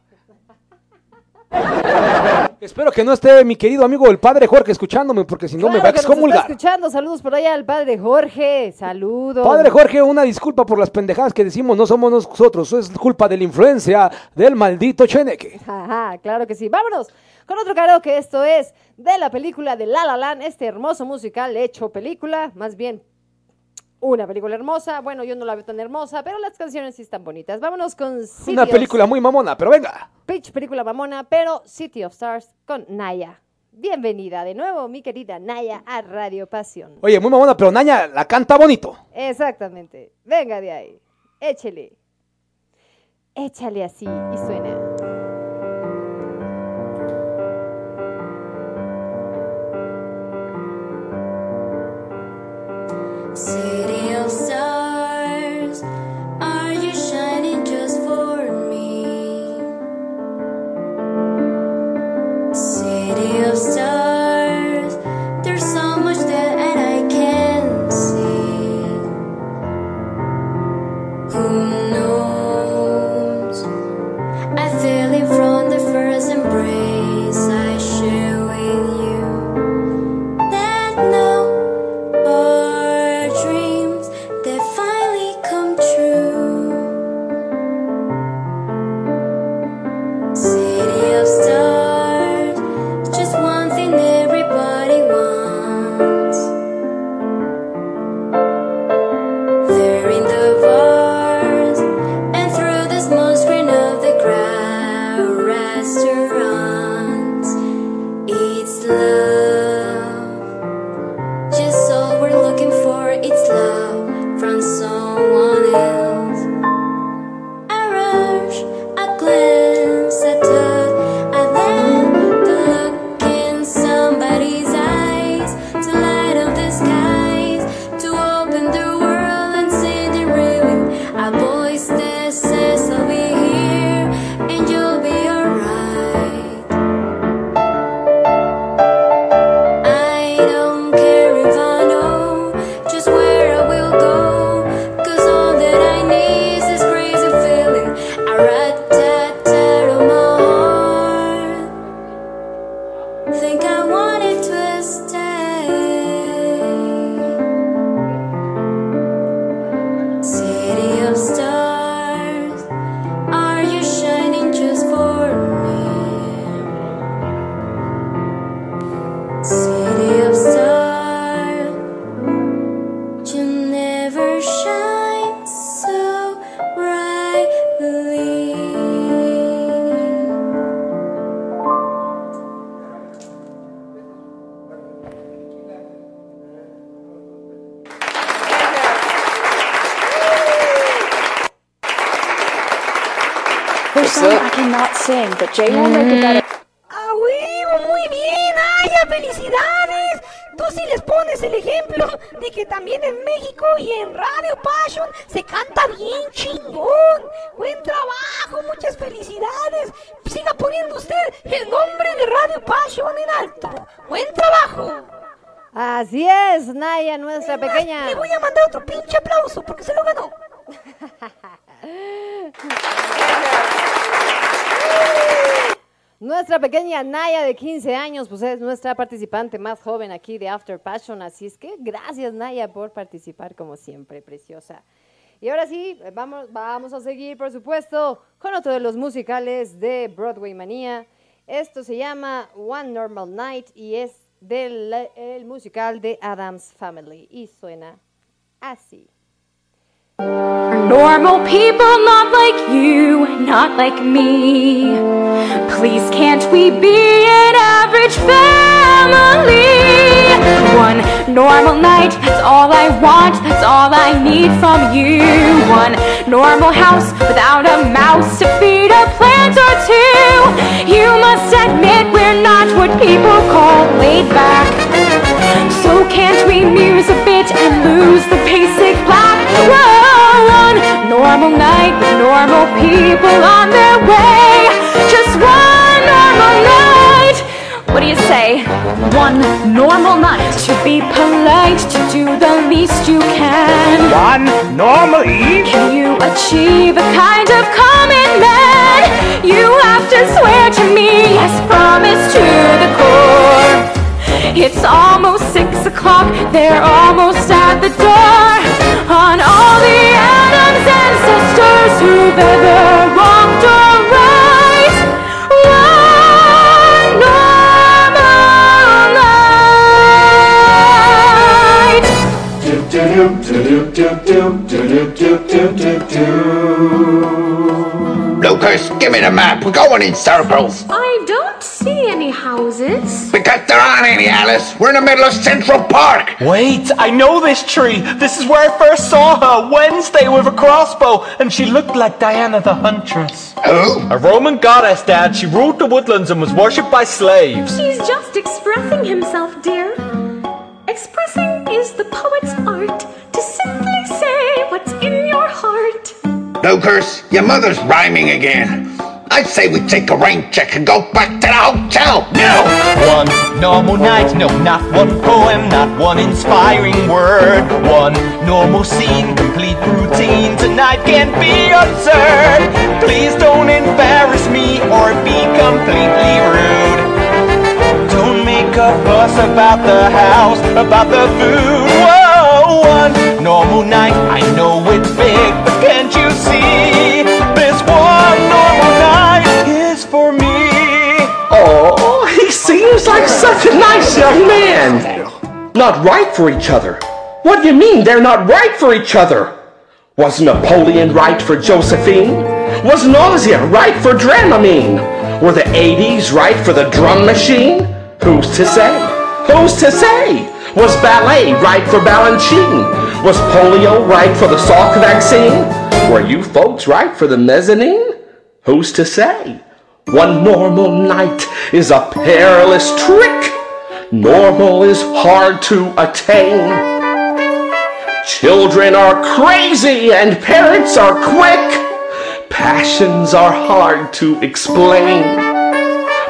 Espero que no esté mi querido amigo el padre Jorge escuchándome, porque si no me va a que nos está excomulgar. escuchando. Saludos por allá al padre Jorge. Saludos. Padre Jorge, una disculpa por las pendejadas que decimos, no somos nosotros, es culpa de la influencia del maldito Cheneque. Ajá, claro que sí. Vámonos con otro karaoke. Esto es de la película de La La Land, este hermoso musical hecho película, más bien una película hermosa. Bueno, yo no la veo tan hermosa, pero las canciones sí están bonitas. Vámonos con City Una of- película muy mamona, pero venga. Pitch, película mamona, pero City of Stars con Naya. Bienvenida de nuevo, mi querida Naya, a Radio Pasión. Oye, muy mamona, pero Naña la canta bonito. Exactamente. Venga de ahí. Échele. Échale así y suena. City J. de 15 años, pues es nuestra participante más joven aquí de After Passion, así es que gracias Naya por participar como siempre, preciosa. Y ahora sí, vamos, vamos a seguir, por supuesto, con otro de los musicales de Broadway Manía. Esto se llama One Normal Night y es del el musical de Adams Family y suena así. Normal people, not like you, not like me. Please, can't we be an average family? One normal night, that's all I want, that's all I need from you. One normal house without a mouse to feed a plant or two. You must admit we're not what people call laid back. So can't we muse a bit and lose the basic black? One normal night with normal people on their way. Just one normal night. What do you say? One normal night. To be polite, to do the least you can. One normal eve? Can you achieve a kind of Lucas, give me the map. We're going in circles. I houses. Because there aren't any, Alice. We're in the middle of Central Park. Wait, I know this tree. This is where I first saw her Wednesday with a crossbow, and she looked like Diana the Huntress. Who? A Roman goddess, Dad. She ruled the woodlands and was worshipped by slaves. He's just expressing himself, dear. Expressing is the poet's art to simply say what's in your heart. No curse, your mother's rhyming again. I'd say we take a rain check and go back to the hotel. No! One normal night, no, not one poem, not one inspiring word. One normal scene, complete routine. Tonight can't be absurd. Please don't embarrass me or be completely rude. Don't make a fuss about the house, about the food. Whoa, one normal night. I know it's big, but can't you see? Such a nice young man. Not right for each other. What do you mean they're not right for each other? Was Napoleon right for Josephine? Was nausea right for Dramamine? Were the 80s right for the drum machine? Who's to say? Who's to say? Was ballet right for Balanchine? Was polio right for the Salk vaccine? Were you folks right for the mezzanine? Who's to say? One normal night is a perilous trick. Normal is hard to attain. Children are crazy and parents are quick. Passions are hard to explain.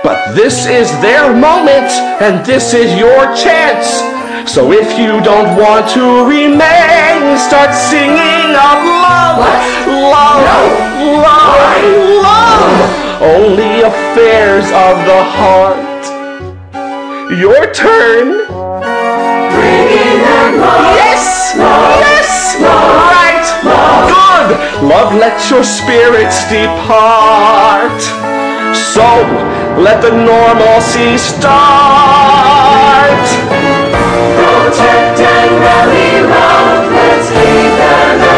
But this is their moment and this is your chance. So if you don't want to remain, start singing of love, love, love, love. Only affairs of the heart. Your turn. Yes, yes, right, good. Love lets your spirits depart. So let the normalcy start. Protect and rally round. Let's leave them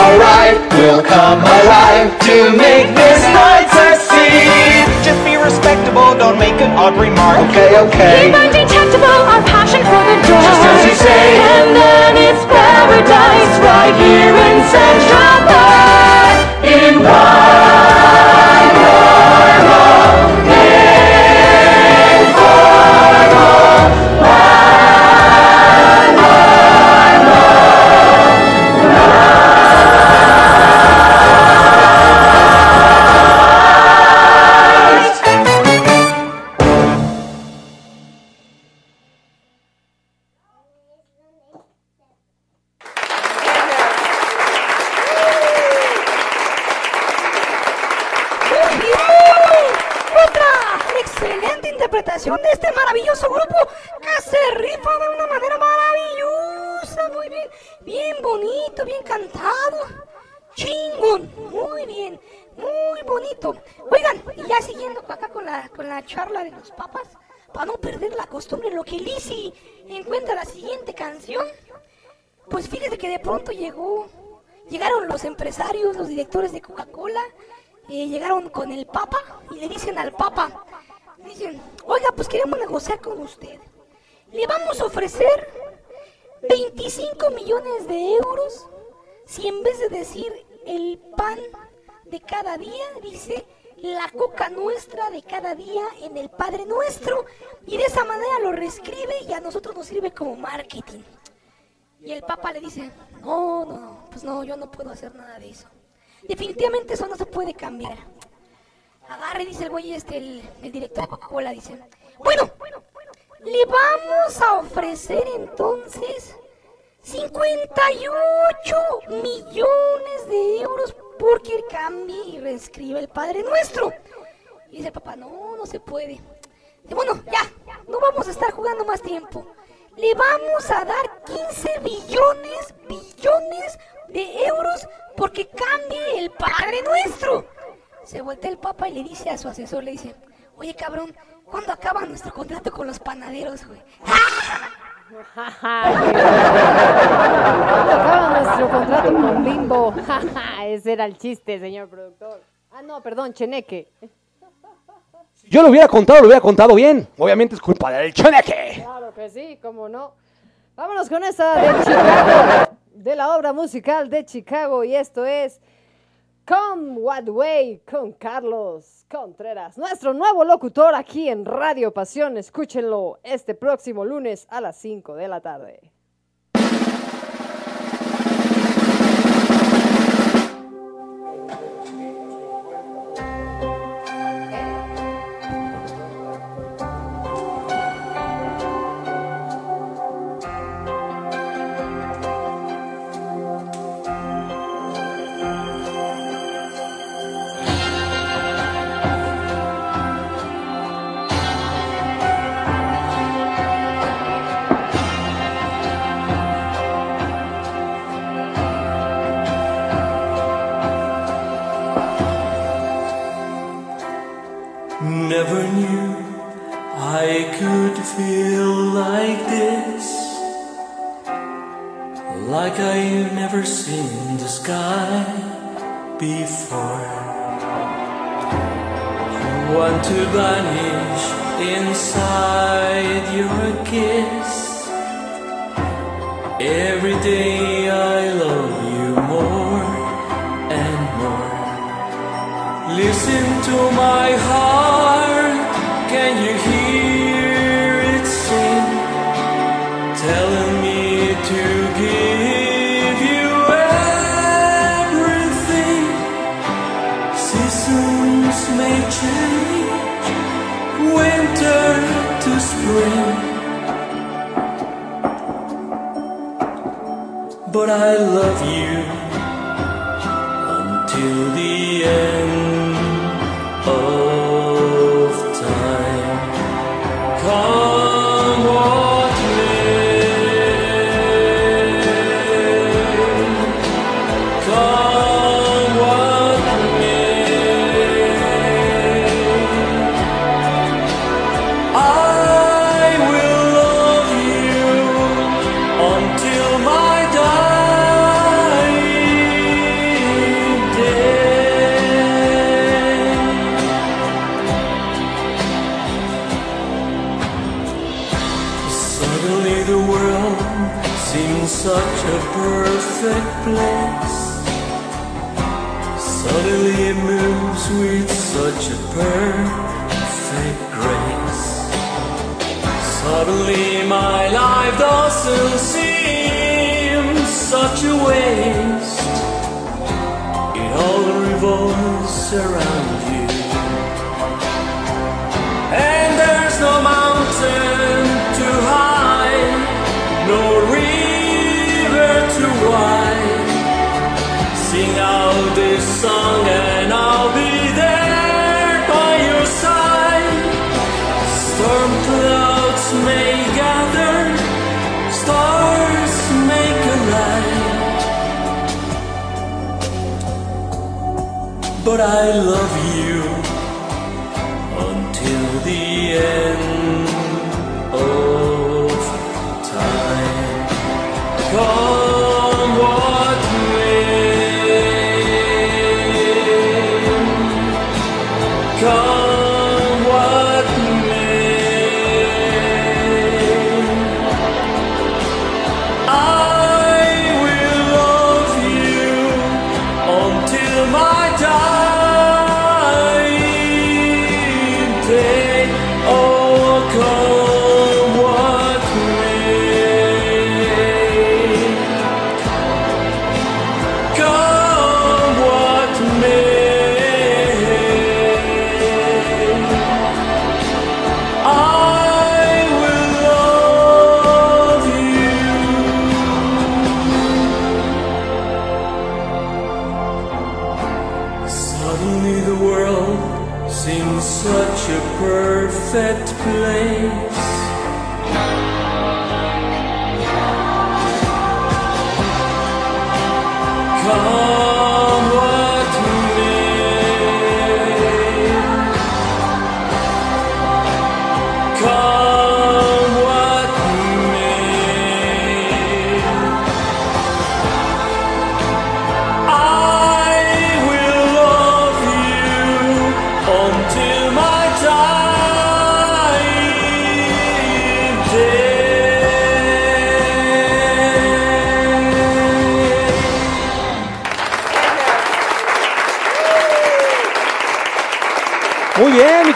alive, we'll come alive to make this night succeed. Just be respectable, don't make an odd remark. Okay, okay. Keep undetectable our passion for the dark. Just as you say, and then it's paradise right here in Central Park in Park. Canción, pues fíjese que de pronto llegó, llegaron los empresarios, los directores de Coca-Cola, eh, llegaron con el Papa y le dicen al Papa, dicen, oiga, pues queremos negociar con usted. Le vamos a ofrecer 25 millones de euros si en vez de decir el pan de cada día, dice la coca nuestra de cada día en el Padre Nuestro. Y de esa manera lo reescribe y a nosotros nos sirve como marketing. Y el Papa le dice, no, no, pues no, yo no puedo hacer nada de eso. Definitivamente eso no se puede cambiar. Agarre, dice el güey este, el, el director de Coca-Cola, dice, bueno, le vamos a ofrecer entonces 58 millones de euros porque cambie y reescribe el Padre Nuestro. Y dice el papá, no, no se puede. Dice, bueno, ya, no vamos a estar jugando más tiempo. Le vamos a dar 15 billones, billones de euros porque cambie el Padre Nuestro. Se voltea el Papa y le dice a su asesor, le dice, oye cabrón, ¿cuándo acaba nuestro contrato con los panaderos, güey? ¿Cuándo acaba [LAUGHS] nuestro contrato con Bimbo? [LAUGHS] Ese era el chiste, señor productor. Ah, no, perdón, Cheneque. Yo lo hubiera contado, lo hubiera contado bien. Obviamente es culpa del cheneque. Claro que sí, cómo no. Vámonos con esa de Chicago, de la obra musical de Chicago, y esto es Come What Way con Carlos Contreras, nuestro nuevo locutor aquí en Radio Pasión. Escúchenlo este próximo lunes a las 5 de la tarde.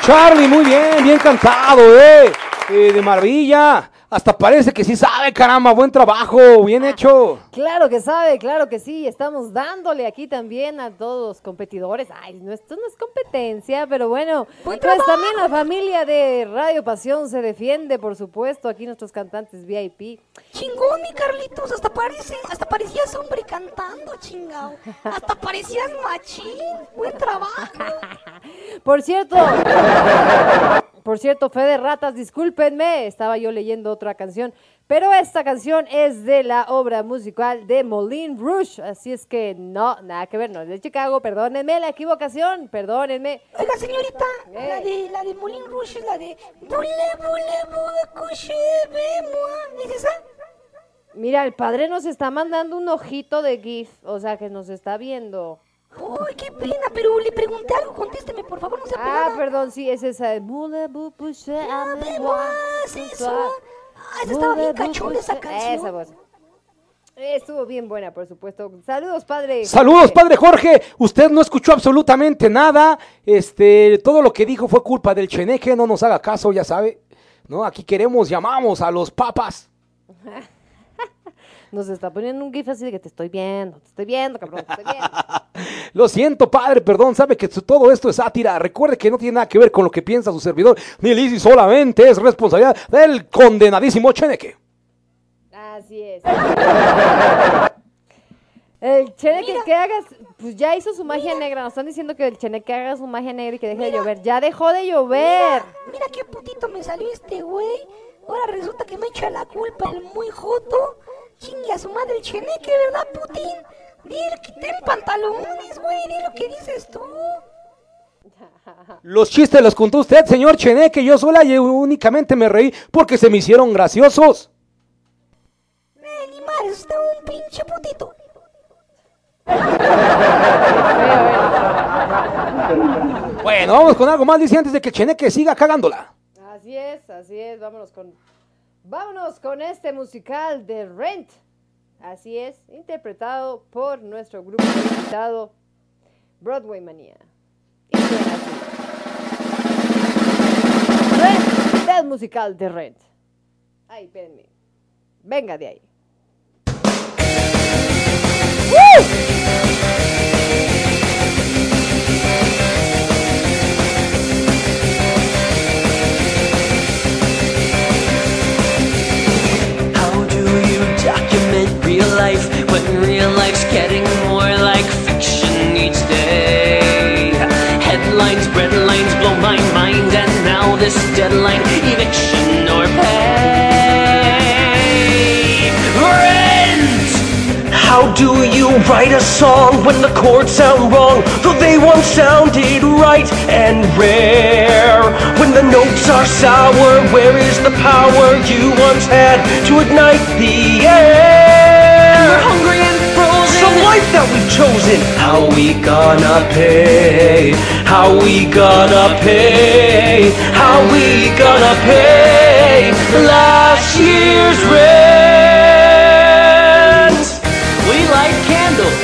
Charlie, muy bien, bien cantado, eh. Eh, de maravilla. Hasta parece que sí sabe, caramba, buen trabajo, bien hecho. Claro que sabe, claro que sí. Estamos dándole aquí también a todos los competidores. Ay, no, esto no es competencia, pero bueno. Pues también la familia de Radio Pasión se defiende, por supuesto. Aquí nuestros cantantes VIP. Chingón, mi Carlitos, hasta parece, hasta parecías hombre cantando, chingao. Hasta parecías machín. Buen trabajo. [LAUGHS] Por cierto, por cierto, Fede Ratas, discúlpenme, estaba yo leyendo otra canción, pero esta canción es de la obra musical de Moulin Rouge, así es que no, nada que ver, no es de Chicago, perdónenme la equivocación, perdónenme. Oiga, señorita, la de, la de Moulin Rouge es la de... Mira, el padre nos está mandando un ojito de GIF, o sea que nos está viendo. Uy, qué pena, pero le pregunté algo, contésteme, por favor, no se Ah, perdón, sí, es esa. Es eso. Ah, esa estaba bien cachonda esa canción. Esa voz. Estuvo bien buena, por supuesto. Saludos, padre. Saludos, padre Jorge. Usted no escuchó absolutamente nada. Este, todo lo que dijo fue culpa del cheneque. No nos haga caso, ya sabe. No, aquí queremos, llamamos a los papas. [LAUGHS] Nos está poniendo un gif así de que te estoy viendo, te estoy viendo, cabrón, te estoy viendo. [LAUGHS] Lo siento, padre, perdón, sabe que todo esto es sátira. Recuerde que no tiene nada que ver con lo que piensa su servidor, ni Lizzy, solamente es responsabilidad del condenadísimo Cheneque. Así es. El cheneque que hagas, pues ya hizo su magia negra. Nos están diciendo que el cheneque haga su magia negra y que deje de llover. Ya dejó de llover. Mira, mira qué putito me salió este güey. Ahora resulta que me echa la culpa el muy joto. A su madre el cheneque, ¿verdad, Putin? Dile que ten pantalones, güey, di lo que dices tú. Los chistes los contó usted, señor Cheneque. Yo sola y únicamente me reí porque se me hicieron graciosos. Eh, ni madre, es usted un pinche putito. Bueno, vamos con algo más, dice antes de que Cheneque siga cagándola. Así es, así es. Vámonos con Vámonos con este musical de Rent. Así es, interpretado por nuestro grupo invitado Broadway Manía. Y musical de Rent. Ay, espérenme. Venga de ahí. How getting more like fiction each day? Headlines, breadlines blow my mind, and now this deadline eviction or pay. Rent! How do you write a song when the chords sound wrong, though they once sounded right and rare? When the notes are sour, where is the power you once had to ignite the air? Life that we've chosen. How we gonna pay? How we gonna pay? How we gonna pay last year's rent? We light candles.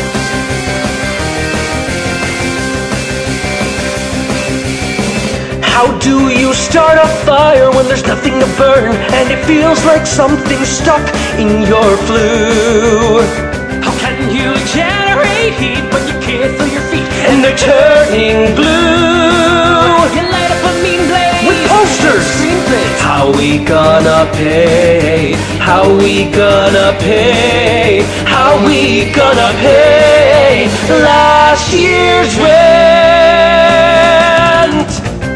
How do you start a fire when there's nothing to burn and it feels like something's stuck in your flue? How can you generate heat when you can't feel your feet? And they're turning blue You light up a mean blaze with posters. Screenplays. How we gonna pay? How we gonna pay? How we gonna pay last year's rent?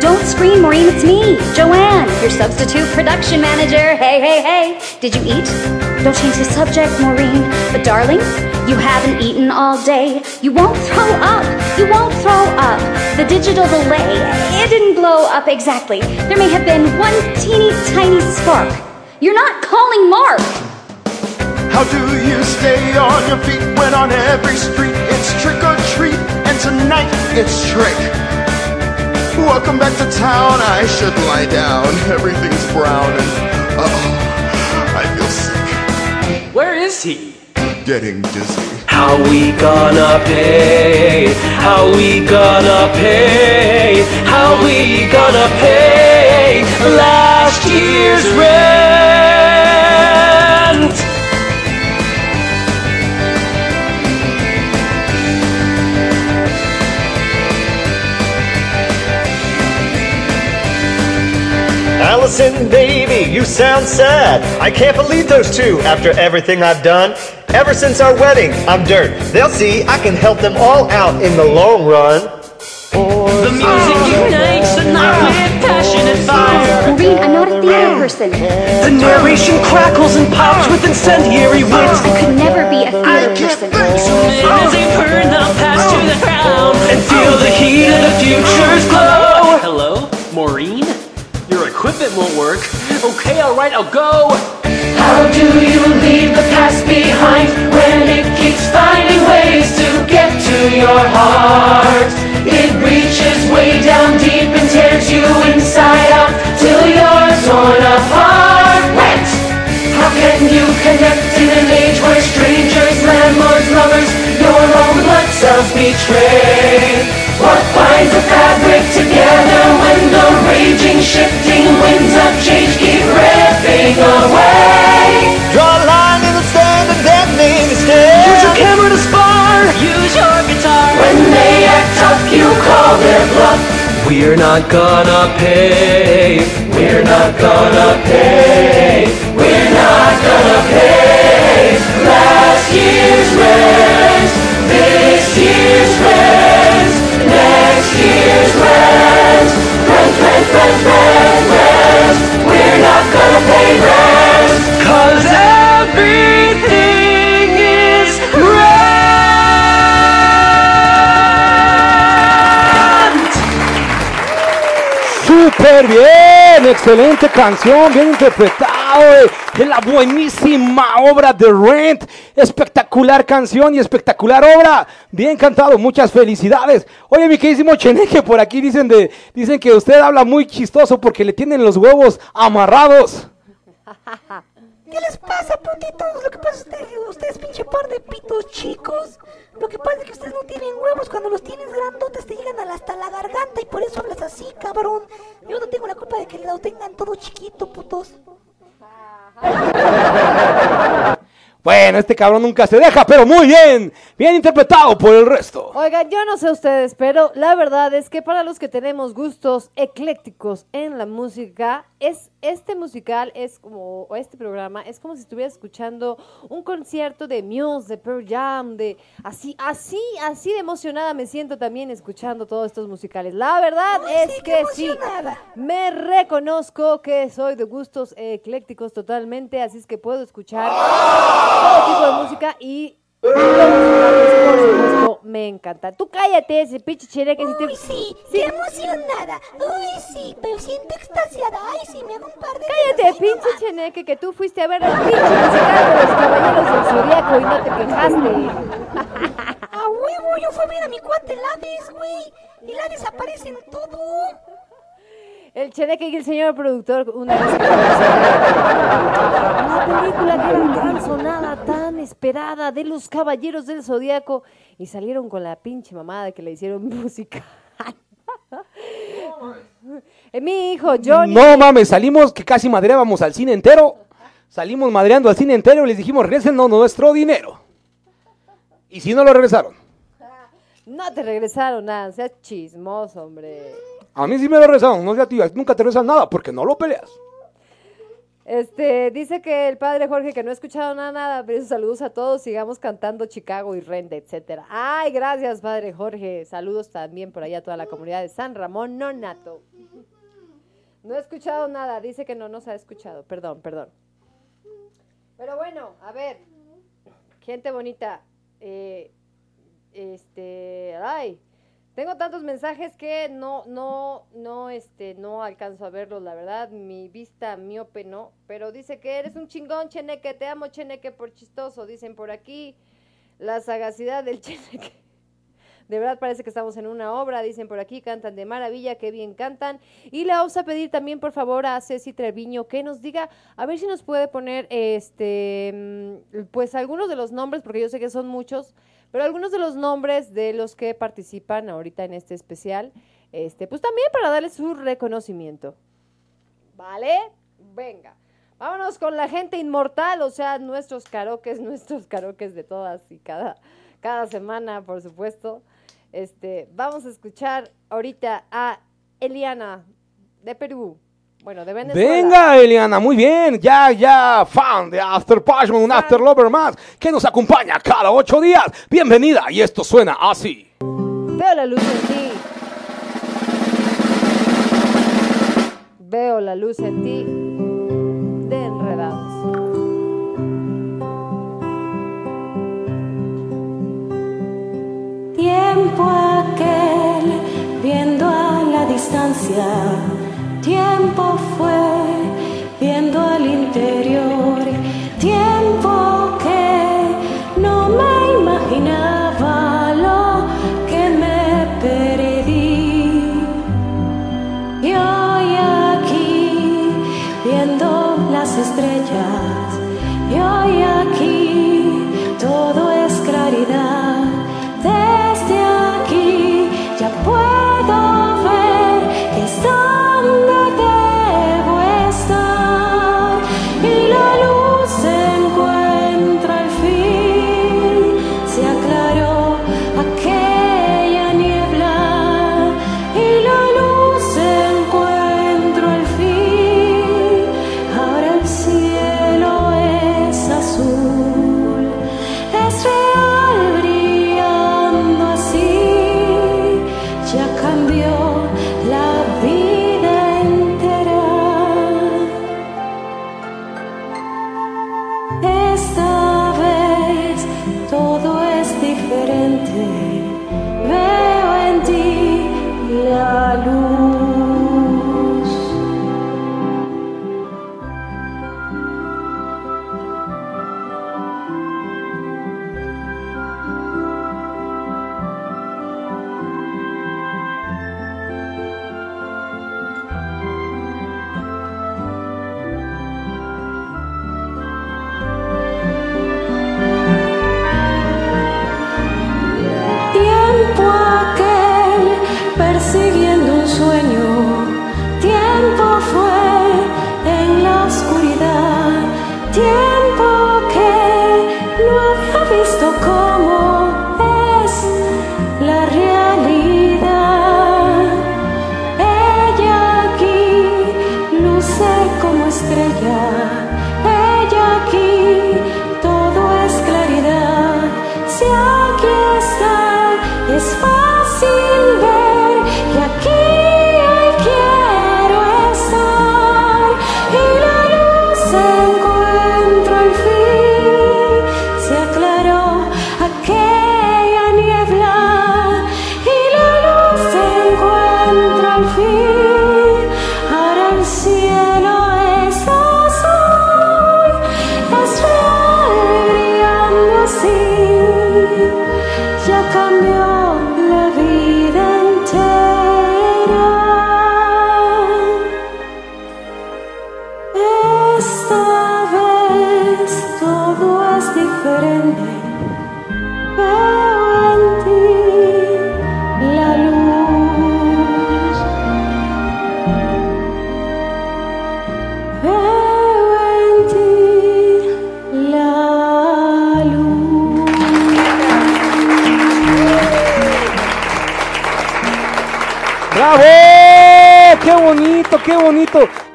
Don't scream, Maureen, it's me, Joanne, your substitute production manager. Hey, hey, hey, did you eat? Don't change the subject, Maureen. But darling, you haven't eaten all day. You won't throw up. You won't throw up. The digital delay, it didn't blow up exactly. There may have been one teeny tiny spark. You're not calling Mark. How do you stay on your feet when on every street it's trick or treat and tonight it's trick? Welcome back to town. I should lie down. Everything's brown and sick. Where is he? Getting dizzy. How we gonna pay? How we gonna pay? How we gonna pay last year's rent? Allison, baby, you sound sad. I can't believe those two after everything I've done. Ever since our wedding, I'm dirt. They'll see I can help them all out in the long run. The music unites the night with passion and fire. Oh, Maureen, I'm not a theater person. The narration crackles and pops with incendiary wit. I could never be a theater person. As they burn the past to the ground oh. And feel the heat of the future's glow. Hello, Maureen? Equipment won't work. Okay, alright, I'll go. How do you leave the past behind when it keeps finding ways to get to your heart? It reaches way down deep and tears you inside out till you're torn apart. Rent! How can you connect in an age where strangers, landlords, lovers, your own blood cells betray? What binds the fabric together raging, shifting winds of change keep ripping away? Draw a line in the sand and then maybe stay. Use your camera to spar. Use your guitar. When they act tough, you call their bluff. We're not gonna pay. We're not gonna pay. We're not gonna pay last year's rent. This year's rent excelente canción, bien interpretada. De la buenísima obra de Rent, espectacular canción y espectacular obra, bien cantado, muchas felicidades. Oye, mi queridísimo Cheneque, por aquí dicen de, dicen que usted habla muy chistoso porque le tienen los huevos amarrados. [LAUGHS] ¿Qué les pasa, putitos? Lo que pasa es que ustedes, pinche par de pitos chicos. Lo que pasa es que ustedes no tienen huevos. Cuando los tienes grandotes te llegan hasta la garganta y por eso hablas así, cabrón. Yo no tengo la culpa de que lo tengan todo chiquito, putos. Bueno, este cabrón nunca se deja, pero muy bien. Bien interpretado por el resto. Oigan, yo no sé ustedes, pero la verdad es que para los que tenemos gustos eclécticos en la música, es este musical es como o este programa es como si estuviera escuchando un concierto de Muse, de Pearl Jam, de así así así de emocionada me siento también escuchando todos estos musicales. La verdad es que sí. Me reconozco que soy de gustos eclécticos totalmente, así es que puedo escuchar todo tipo de música y supuesto, me encanta. Tú cállate, ese pinche chereque. Si te... Uy, sí, qué emocionada. Uy, sí, pero siento extasiada. Ay, sí, me hago un par de... Cállate, pinche cheneque, que tú fuiste a ver el pinche musical de los caballeros del zodiaco y no te quejaste. A huevo, yo fui a ver a mi cuate Lades, güey. Y Lades aparece en todo. El cheneque y el señor productor, una vez. Una película que era tan sonada, tan esperada de los caballeros del zodiaco. Y salieron con la pinche mamada que le hicieron [LAUGHS] música. Eh, Mi hijo, Johnny. No mames, salimos que casi madreábamos al cine entero. Salimos madreando al cine entero y les dijimos, regresen nuestro dinero. Y si no lo regresaron. No te regresaron nada, seas chismoso, hombre. A mí sí me lo regresaron, no sé a ti, nunca te regresan nada porque no lo peleas. Este, dice que el padre Jorge, que no ha escuchado nada, nada, saludos a todos, sigamos cantando Chicago y Rende, etcétera. Ay, gracias, padre Jorge. Saludos también por allá a toda la comunidad de San Ramón Nonato. No he escuchado nada, dice que no nos ha escuchado, perdón, perdón. Pero bueno, a ver, gente bonita, eh, este, ay, tengo tantos mensajes que no, no, no, este, no alcanzo a verlos, la verdad, mi vista miope no, pero dice que eres un chingón, Cheneque, te amo, Cheneque, por chistoso, dicen por aquí, la sagacidad del [LAUGHS] Cheneque. De verdad parece que estamos en una obra, dicen por aquí, cantan de maravilla, qué bien cantan. Y le vamos a pedir también, por favor, a Ceci Treviño que nos diga, a ver si nos puede poner, este, mm, pues algunos de los nombres, porque yo sé que son muchos, pero algunos de los nombres de los que participan ahorita en este especial, este, pues también para darles su reconocimiento. ¿Vale? Venga. Vámonos con la gente inmortal, o sea, nuestros karaokes, [LAUGHS] nuestros karaokes de todas y cada, cada semana, por supuesto. Este, vamos a escuchar ahorita a Eliana de Perú. Bueno, de Venezuela. Venga, Eliana, muy bien. Ya, ya, fan de After Passion, un After Lover más, que nos acompaña cada ocho días. Bienvenida, y esto suena así. Veo la luz en ti. Veo la luz en ti de enredados. Tiempo aquel viendo a la distancia, tiempo fue viendo al interior,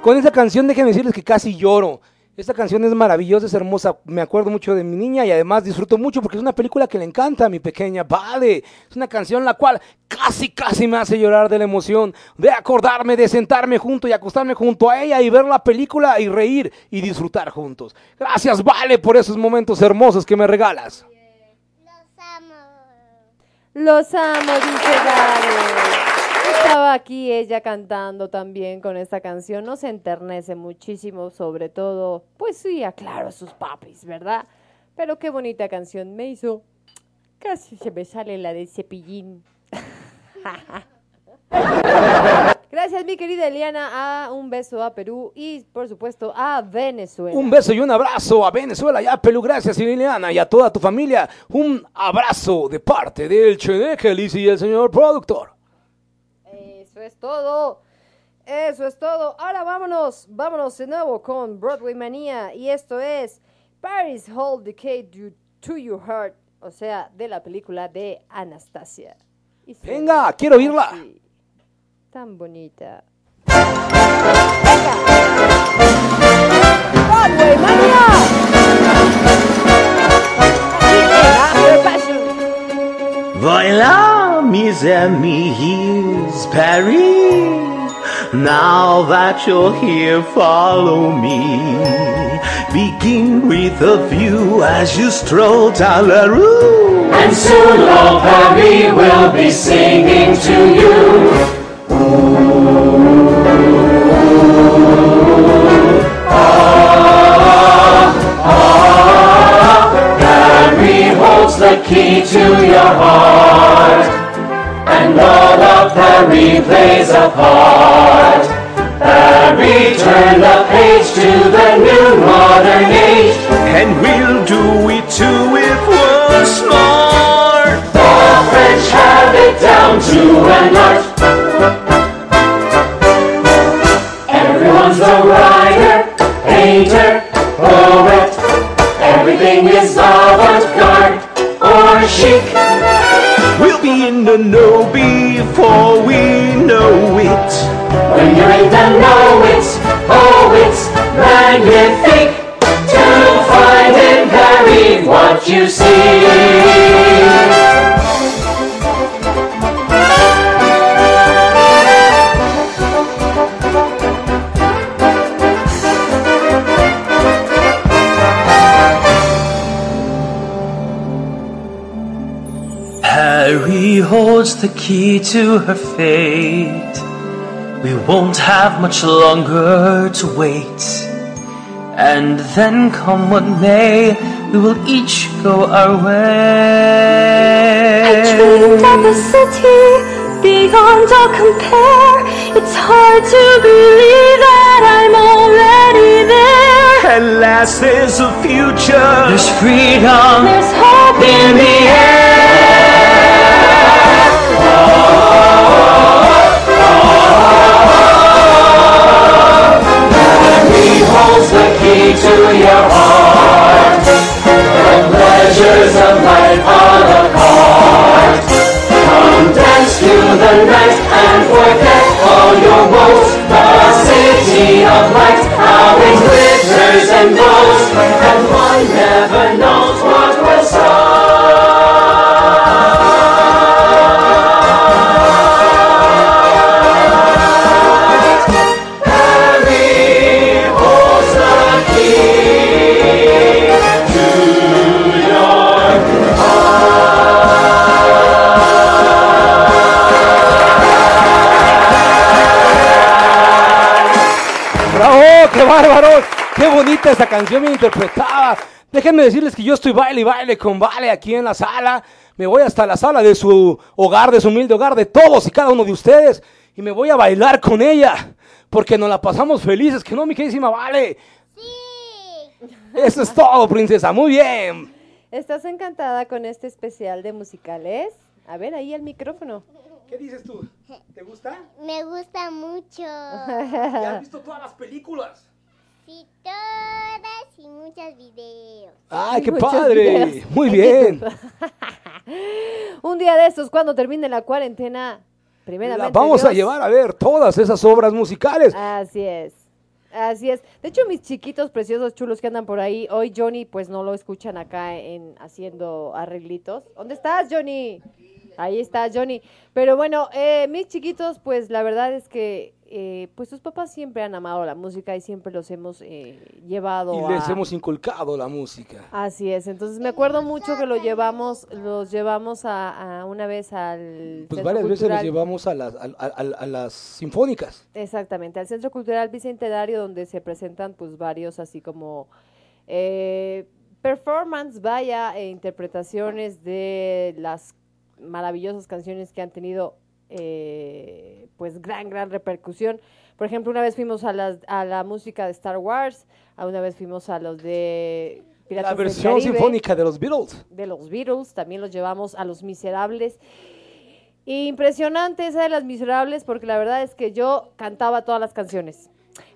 Con esa canción déjenme decirles que casi lloro. Esta canción es maravillosa, es hermosa. Me acuerdo mucho de mi niña y además disfruto mucho porque es una película que le encanta a mi pequeña. Vale, es una canción la cual casi, casi me hace llorar de la emoción de acordarme, de sentarme junto y acostarme junto a ella y ver la película y reír y disfrutar juntos. Gracias, Vale, por esos momentos hermosos que me regalas. Los amo, dice Vale. Estaba aquí ella cantando también con esta canción. Nos enternece muchísimo, sobre todo, pues sí, aclaro sus papis, ¿verdad? Pero qué bonita canción me hizo. Casi se me sale la de cepillín. [LAUGHS] Gracias, mi querida Eliana. Ah, un beso a Perú y, por supuesto, a Venezuela. Un beso y un abrazo a Venezuela y a Perú. Gracias, Liliana, y a toda tu familia. Un abrazo de parte del Cheneque, Lizzy y el señor productor. Eso es todo. Eso es todo. Ahora vámonos, vámonos de nuevo con Broadway Manía. Y esto es Paris Hold the Key to, Your Heart. O sea, de la película de Anastasia. Y Venga, quiero oírla. Tan bonita. Broadway Now that you're here, follow me. Begin with a view as you stroll down the rue. And soon all Paris will be singing to you. Holds the key to your heart, and all of Paris plays a part. Paris, turn the page to the new modern age. And we'll do it too if we're smart. The French have it down to an art. Everyone's a writer, painter, poet. Everything is avant-garde or chic. We'll be in the know before we know it. When you're in the know it's, oh it's magnifique to find in Paris what you see. Holds the key to her fate. We won't have much longer to wait. And then, come what may, we will each go our way. I dreamed of a city beyond all compare. It's hard to believe that I'm already there. At last, there's a future. There's freedom. There's hope in the Paris holds the key to your heart. The pleasures of life are apart. Come dance through the night and forget all your woes. The city of light, how it glitters and glows, and one never knows what start. ¡Bravo! ¡Qué bárbaro! ¡Qué bonita esa canción bien interpretada! Déjenme decirles que yo estoy baile y baile con Vale aquí en la sala. Me voy hasta la sala de su hogar, de su humilde hogar, de todos y cada uno de ustedes. Y me voy a bailar con ella. Porque nos la pasamos felices, que no, mi queridísima Vale. Sí. Eso es todo, princesa. Muy bien. ¿Estás encantada con este especial de musicales? A ver, ahí el micrófono. ¿Qué dices tú? ¿Te gusta? Me gusta mucho. [LAUGHS] ¿Ya has visto todas las películas? Sí, todas y muchos videos. ¡Ay, qué Muchos padre! videos [LAUGHS] Muy en bien. [LAUGHS] Un día de estos, cuando termine la cuarentena, primeramente. La vamos a llevar a ver todas esas obras musicales. Así es. Así es. De hecho, mis chiquitos preciosos chulos que andan por ahí, hoy Johnny, pues no lo escuchan acá en haciendo arreglitos. ¿Dónde estás, Johnny? Ahí está Johnny. Pero bueno, eh, mis chiquitos, pues la verdad es que, eh, pues sus papás siempre han amado la música y siempre los hemos eh, llevado Y a... les hemos inculcado la música. Así es, entonces me acuerdo mucho que lo llevamos, los llevamos a, a una vez al Pues Centro varias veces los llevamos a las, a, a- a las sinfónicas. Exactamente, al Centro Cultural Bicentenario donde se presentan pues varios así como eh, performance, vaya, e interpretaciones de las maravillosas canciones que han tenido eh, pues gran, gran repercusión. Por ejemplo, una vez fuimos a, las, a la música de Star Wars, a una vez fuimos a los de Piratas La del versión Caribe, sinfónica de los Beatles. de los Beatles, también los llevamos a Los Miserables. Impresionante esa de Las Miserables porque la verdad es que yo cantaba todas las canciones.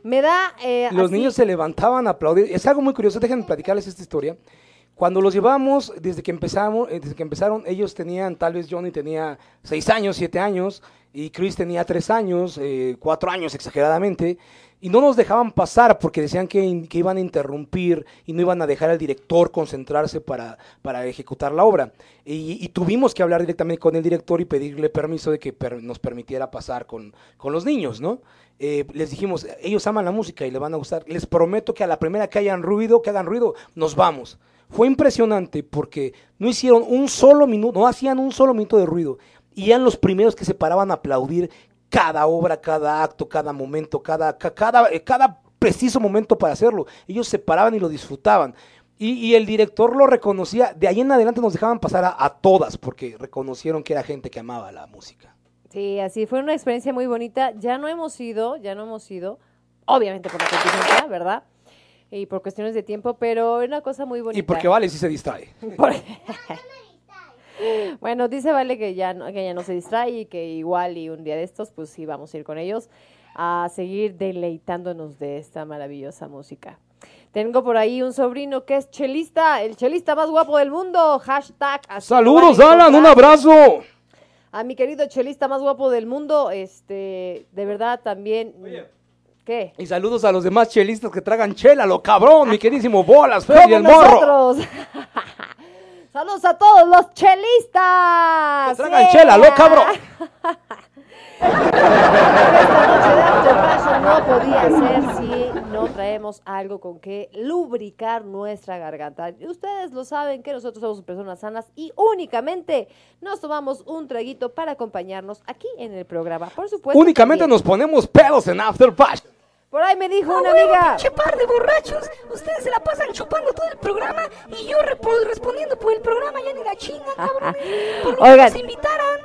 Me da... eh, Los así- niños se levantaban a aplaudir. Es algo muy curioso, déjenme platicarles esta historia. Cuando los llevamos, desde que empezamos, eh, desde que empezaron, ellos tenían, tal vez Johnny tenía seis años, siete años, y Chris tenía tres años, eh, cuatro años exageradamente, y no nos dejaban pasar porque decían que, iban a interrumpir y no iban a dejar al director concentrarse para, para ejecutar la obra. Y, tuvimos que hablar directamente con el director y pedirle permiso de que nos permitiera pasar con, con los niños, ¿no? Eh, les dijimos, ellos aman la música y les van a gustar. Les prometo que a la primera que hayan ruido, que hagan ruido, nos vamos. Fue impresionante porque no hicieron un solo minuto, no hacían un solo minuto de ruido. Y eran los primeros que se paraban a aplaudir cada obra, cada acto, cada momento, cada, ca- cada, eh, cada preciso momento para hacerlo. Ellos se paraban y lo disfrutaban. Y, y el director lo reconocía. De ahí en adelante nos dejaban pasar a, a todas porque reconocieron que era gente que amaba la música. Sí, así fue una experiencia muy bonita. Ya no hemos ido, ya no hemos ido, obviamente por la contingencia, ¿verdad? Y por cuestiones de tiempo, pero es una cosa muy bonita. Y porque Vale sí se distrae. [LAUGHS] Por- [LAUGHS] bueno, dice Vale que ya, no, que ella no se distrae y que igual y un día de estos, pues sí, vamos a ir con ellos a seguir deleitándonos de esta maravillosa música. Tengo por ahí un sobrino que es chelista, el chelista más guapo del mundo. Hashtag. Saludos, Alan, un abrazo. A mi querido chelista más guapo del mundo, este, de verdad también. ¿Qué? Y saludos a los demás chelistas que tragan chela, lo cabrón, mi queridísimo Bolas, Fer y el morro. nosotros. [LAUGHS] Saludos a todos los chelistas. Que tragan chela, lo cabrón. [LAUGHS] Esta noche de no podía ser si no traemos algo con que lubricar nuestra garganta. Y ustedes lo saben que nosotros somos personas sanas y únicamente nos tomamos un traguito para acompañarnos aquí en el programa. Por supuesto. Únicamente también. nos ponemos pedos en After Passion. Por ahí me dijo ¡Ah, una huevo, amiga. pinche par de borrachos! Ustedes se la pasan chupando todo el programa y yo respondiendo por el programa ya ni la chinga, cabrón. [LAUGHS] Por que Oigan. nos invitaran.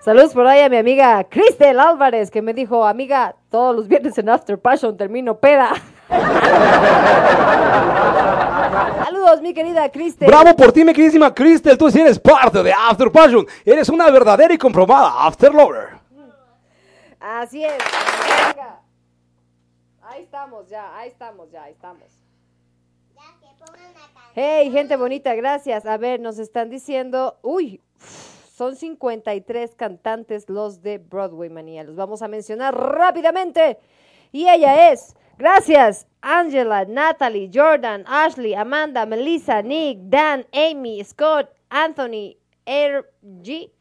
Saludos por ahí a mi amiga Cristel Álvarez, que me dijo, amiga, todos los viernes en After Passion termino peda. [LAUGHS] Saludos, mi querida Cristel. Bravo por ti, mi queridísima Crystal, tú sí eres parte de After Passion. Eres una verdadera y comprobada After Lover. Así es. Venga. Ahí estamos ya, ahí estamos ya, ahí estamos. Hey, gente bonita, gracias. A ver, nos están diciendo, uy, son 53 cantantes los de Broadway Manía. Los vamos a mencionar rápidamente. Y ella es, gracias, Angela, Natalie, Jordan, Ashley, Amanda, Melissa, Nick, Dan, Amy, Scott, Anthony, R.G.,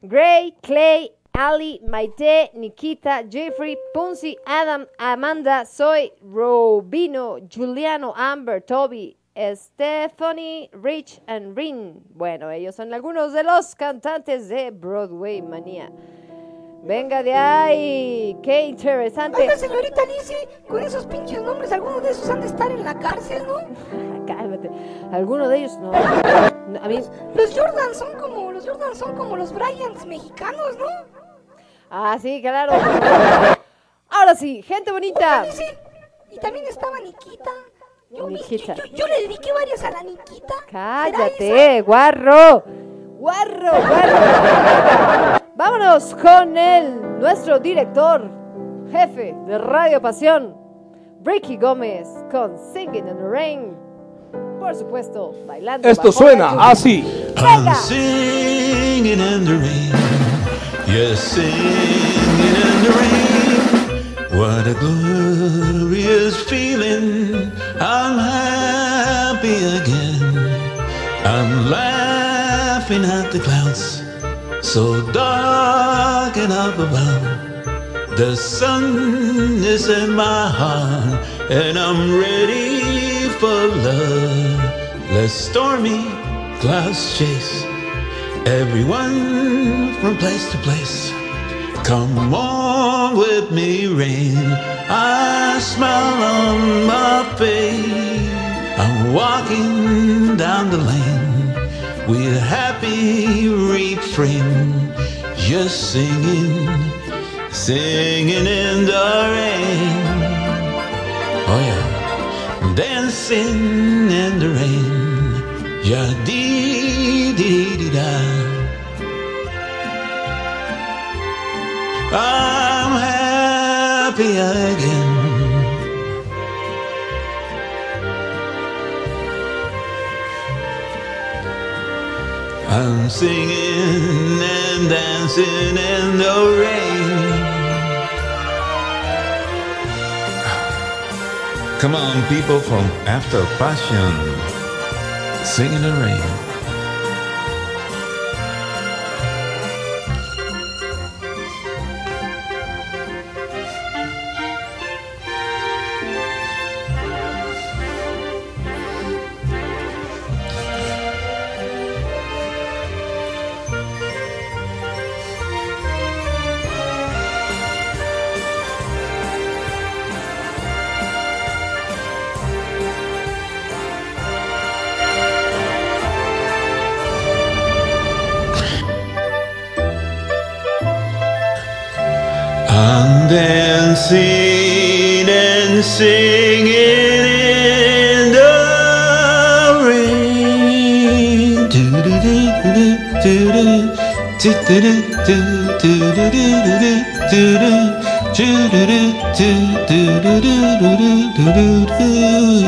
Gray, Clay, Ali, Maite, Nikita, Jeffrey, Punzi, Adam, Amanda, Soy, Robino, Juliano, Amber, Toby, Stephanie, Rich and Rin. Bueno, ellos son algunos de los cantantes de Broadway Manía. Venga de ahí, qué interesante. Oiga, señorita Lizzie, con esos pinches nombres, algunos de esos han de estar en la cárcel, ¿no? Cálmate. Algunos de ellos no. No, A mí, Los Jordan son como, los Jordan son como los Bryans mexicanos, ¿no? Ah, sí, claro. Ahora sí, gente bonita. Lizzie, y también estaba Nikita. Yo, vi- Nikita. yo, yo- yo le dediqué varias a la Nikita. Cállate, guarro. Guarro, guarro. Vámonos con el, nuestro director, jefe de Radio Pasión, Ricky Gómez, con Singing in the Rain. Por supuesto, bailando. Esto suena así. Venga. Singing in the rain, yes, singing in the rain. What a glorious feeling! I'm happy again. I'm laughing at the clouds, so dark and up above. The sun is in my heart, and I'm ready for love. Let stormy clouds chase everyone from place to place. Come on with me, rain. I smile on my face. I'm walking down the lane with a happy refrain, just singing, singing in the rain. Oh yeah, dancing in the rain. Yeah, I'm happy again. I'm singing and dancing in the rain. Come on, people from After Passion, sing in the rain.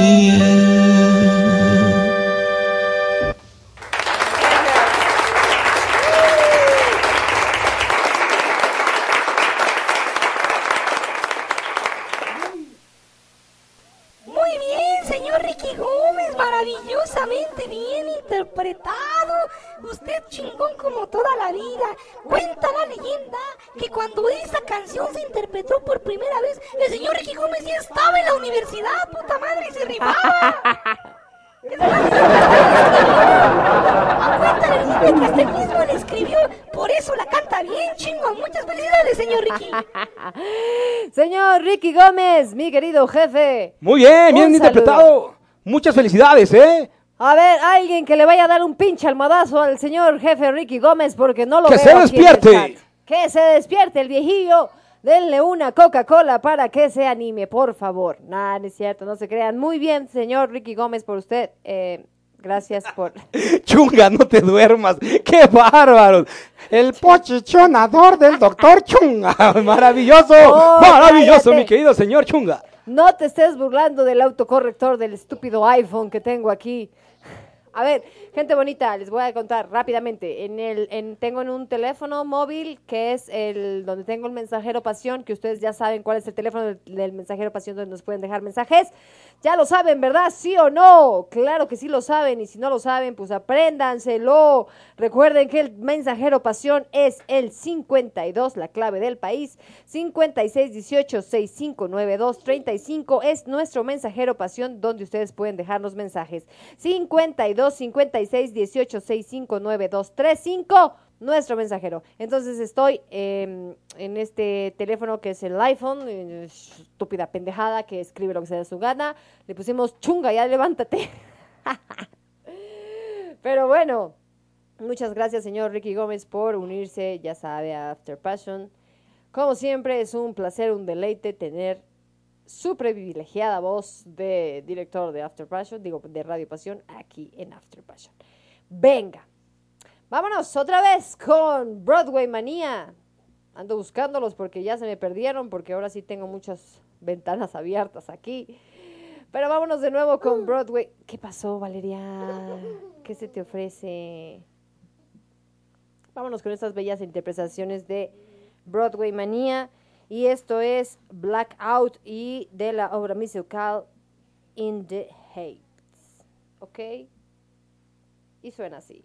Yeah. Muchas felicidades, ¿eh? A ver, alguien que le vaya a dar un pinche almohadazo al señor jefe Ricky Gómez porque no lo Que veo se aquí en el despierte. chat. Que se despierte el viejillo. Denle una Coca-Cola para que se anime, por favor. Nada, no es cierto, no se crean. Muy bien, señor Ricky Gómez, por usted. Eh, gracias por... [LAUGHS] Chunga, no te duermas. ¡Qué bárbaro! El pochichonador del doctor Chunga. [LAUGHS] Maravilloso, Oh, maravilloso, cállate. mi querido señor Chunga. No te estés burlando del autocorrector del estúpido iPhone que tengo aquí. A ver, gente bonita, les voy a contar rápidamente. En el, en, tengo en un teléfono móvil que es el donde tengo el mensajero pasión, que ustedes ya saben cuál es el teléfono del, del mensajero pasión donde nos pueden dejar mensajes. Ya lo saben, ¿verdad? ¿Sí o no? Claro que sí lo saben y si no lo saben, pues apréndanselo. Recuerden que el mensajero pasión es el 52, la clave del país. 5618-6592-35 es nuestro mensajero pasión donde ustedes pueden dejarnos mensajes. 52 56 18 6592 35 nuestro mensajero. Entonces estoy eh, en este teléfono que es el iPhone, eh, estúpida pendejada que escribe lo que se su gana. Le pusimos chunga, ya levántate. [LAUGHS] Pero bueno, muchas gracias señor Ricky Gómez por unirse, ya sabe, a After Passion. Como siempre, es un placer, un deleite tener su privilegiada voz de director de After Passion, digo, de Radio Pasión, aquí en After Passion. Venga, vámonos otra vez con Broadway Manía. Ando buscándolos porque ya se me perdieron, porque ahora sí tengo muchas ventanas abiertas aquí. Pero vámonos de nuevo con Broadway. ¿Qué pasó, Valeria? ¿Qué se te ofrece? Vámonos con estas bellas interpretaciones de Broadway Manía. Y esto es Blackout y de la obra musical In the Heights. ¿Ok? Y suena así.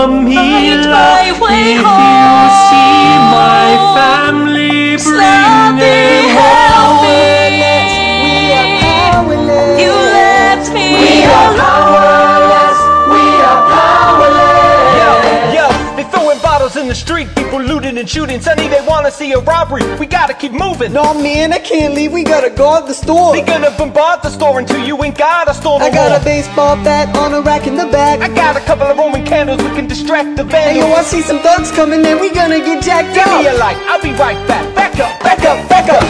find Camila. If you see my family, bring them home. You left me We are powerless. We are powerless. Yo, they throwing bottles in the street, people looting and shooting. Sonny, they wanna see a robbery. We gotta keep moving. No, man, I can't leave. We gotta guard the store. They gonna bombard the store until you ain't got a store. no I got more. a baseball bat on a rack in the back. I got a couple of Roman candles, we can distract the Hey, yo, I see some thugs coming and we gonna get jacked Give up. me a light, I'll be right back. Back up, back up, back up.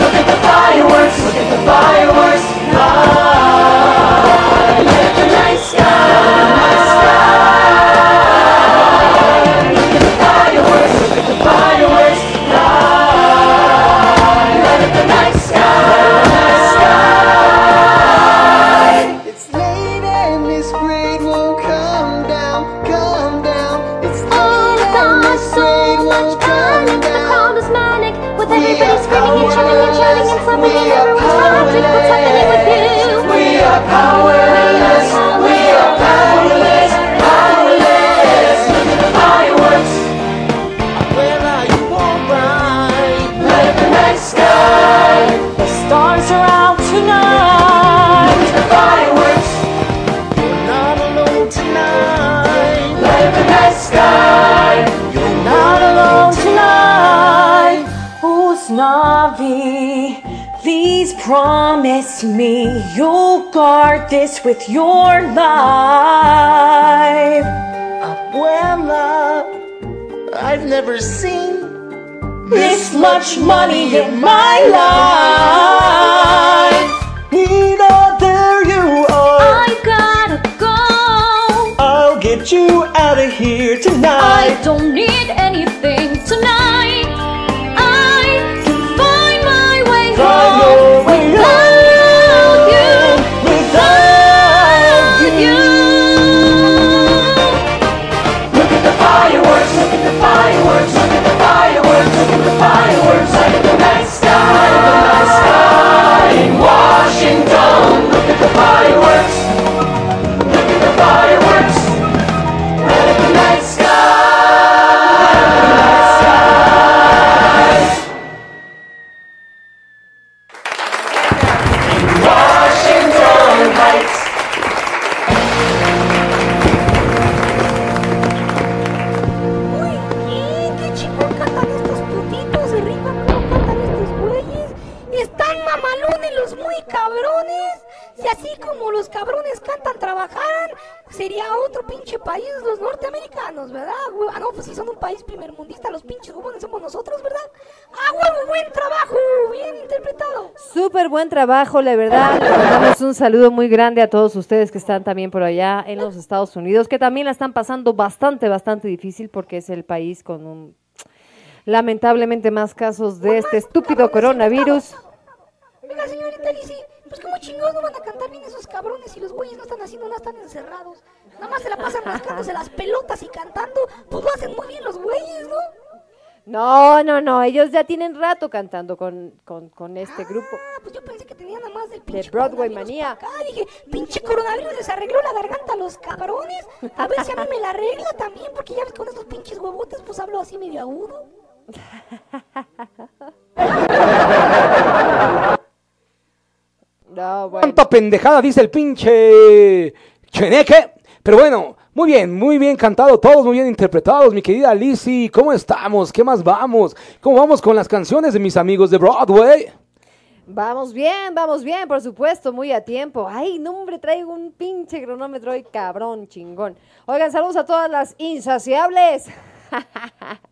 Look at the fireworks. Look at the fireworks. High. Promise me you'll guard this with your life. Abuela, I've never seen This much money in my life. Nina, there you are. I gotta go. I'll get you out of here tonight. I don't need trabajo, la verdad. Mandamos un saludo muy grande a todos ustedes que están también por allá en los Estados Unidos, que también la están pasando bastante, bastante difícil porque es el país con un lamentablemente más casos de este estúpido coronavirus. Oiga, señorita Lizzy, pues como chingados no van a cantar bien esos cabrones si los güeyes no están haciendo nada, están encerrados. Nada más se la pasan rascándose las pelotas y cantando. Pues lo hacen muy bien los güeyes, ¿no? No, no, no, ellos ya tienen rato cantando con, con, con este grupo Ah, pues yo pensé que tenían nada más del de pinche Broadway coronavirus Manía. acá. Dije, pinche coronavirus les arregló la garganta a los cabrones. A ver si a mí me la arregla también, porque ya ves con estos pinches huevotes, pues hablo así medio agudo. [LAUGHS] No, bueno. Cuánta pendejada dice el pinche Cheneque. Pero bueno, muy bien, muy bien cantado, todos muy bien interpretados, mi querida Lizzy. ¿Cómo estamos? ¿Qué más vamos? ¿Cómo vamos con las canciones de mis amigos de Broadway? Vamos bien, vamos bien, por supuesto, muy a tiempo. Ay, no, hombre, traigo un pinche cronómetro y cabrón, chingón. Oigan, saludos a todas las insaciables. [LAUGHS]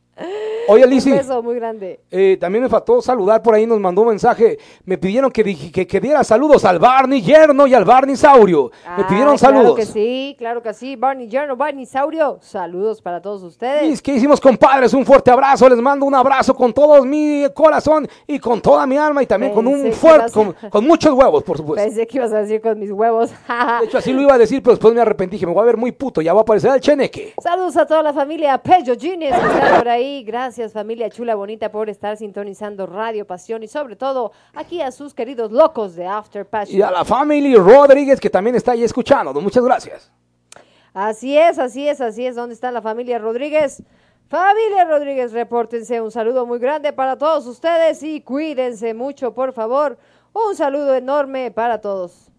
Oye, Lizzy. Un beso muy grande. Eh, también me faltó saludar por ahí, nos mandó un mensaje. Me pidieron que, que, que diera saludos al Barney Yerno y al Barney Saurio. me Ah, pidieron Claro saludos. que sí, claro que sí. Barney Yerno, Barney Saurio, saludos para todos ustedes. Mis queridísimos compadres, un fuerte abrazo. Les mando un abrazo con todo mi corazón y con toda mi alma y también con un fuerte, con, muchos huevos, por supuesto. Pensé que ibas a decir con mis huevos. [LAUGHS] De hecho, así lo iba a decir, pero después me arrepentí. Dije, me voy a ver muy puto. Ya va a aparecer el cheneque. Saludos a toda la familia Pello Gines que está por ahí. Gracias, familia chula bonita, por estar sintonizando Radio Pasión y sobre todo aquí a sus queridos locos de After Passion. Y a la familia Rodríguez, que también está ahí escuchando. Muchas gracias. Así es, así es, así es. ¿Dónde está la familia Rodríguez? Familia Rodríguez, repórtense. Un saludo muy grande para todos ustedes y cuídense mucho, por favor. Un saludo enorme para todos.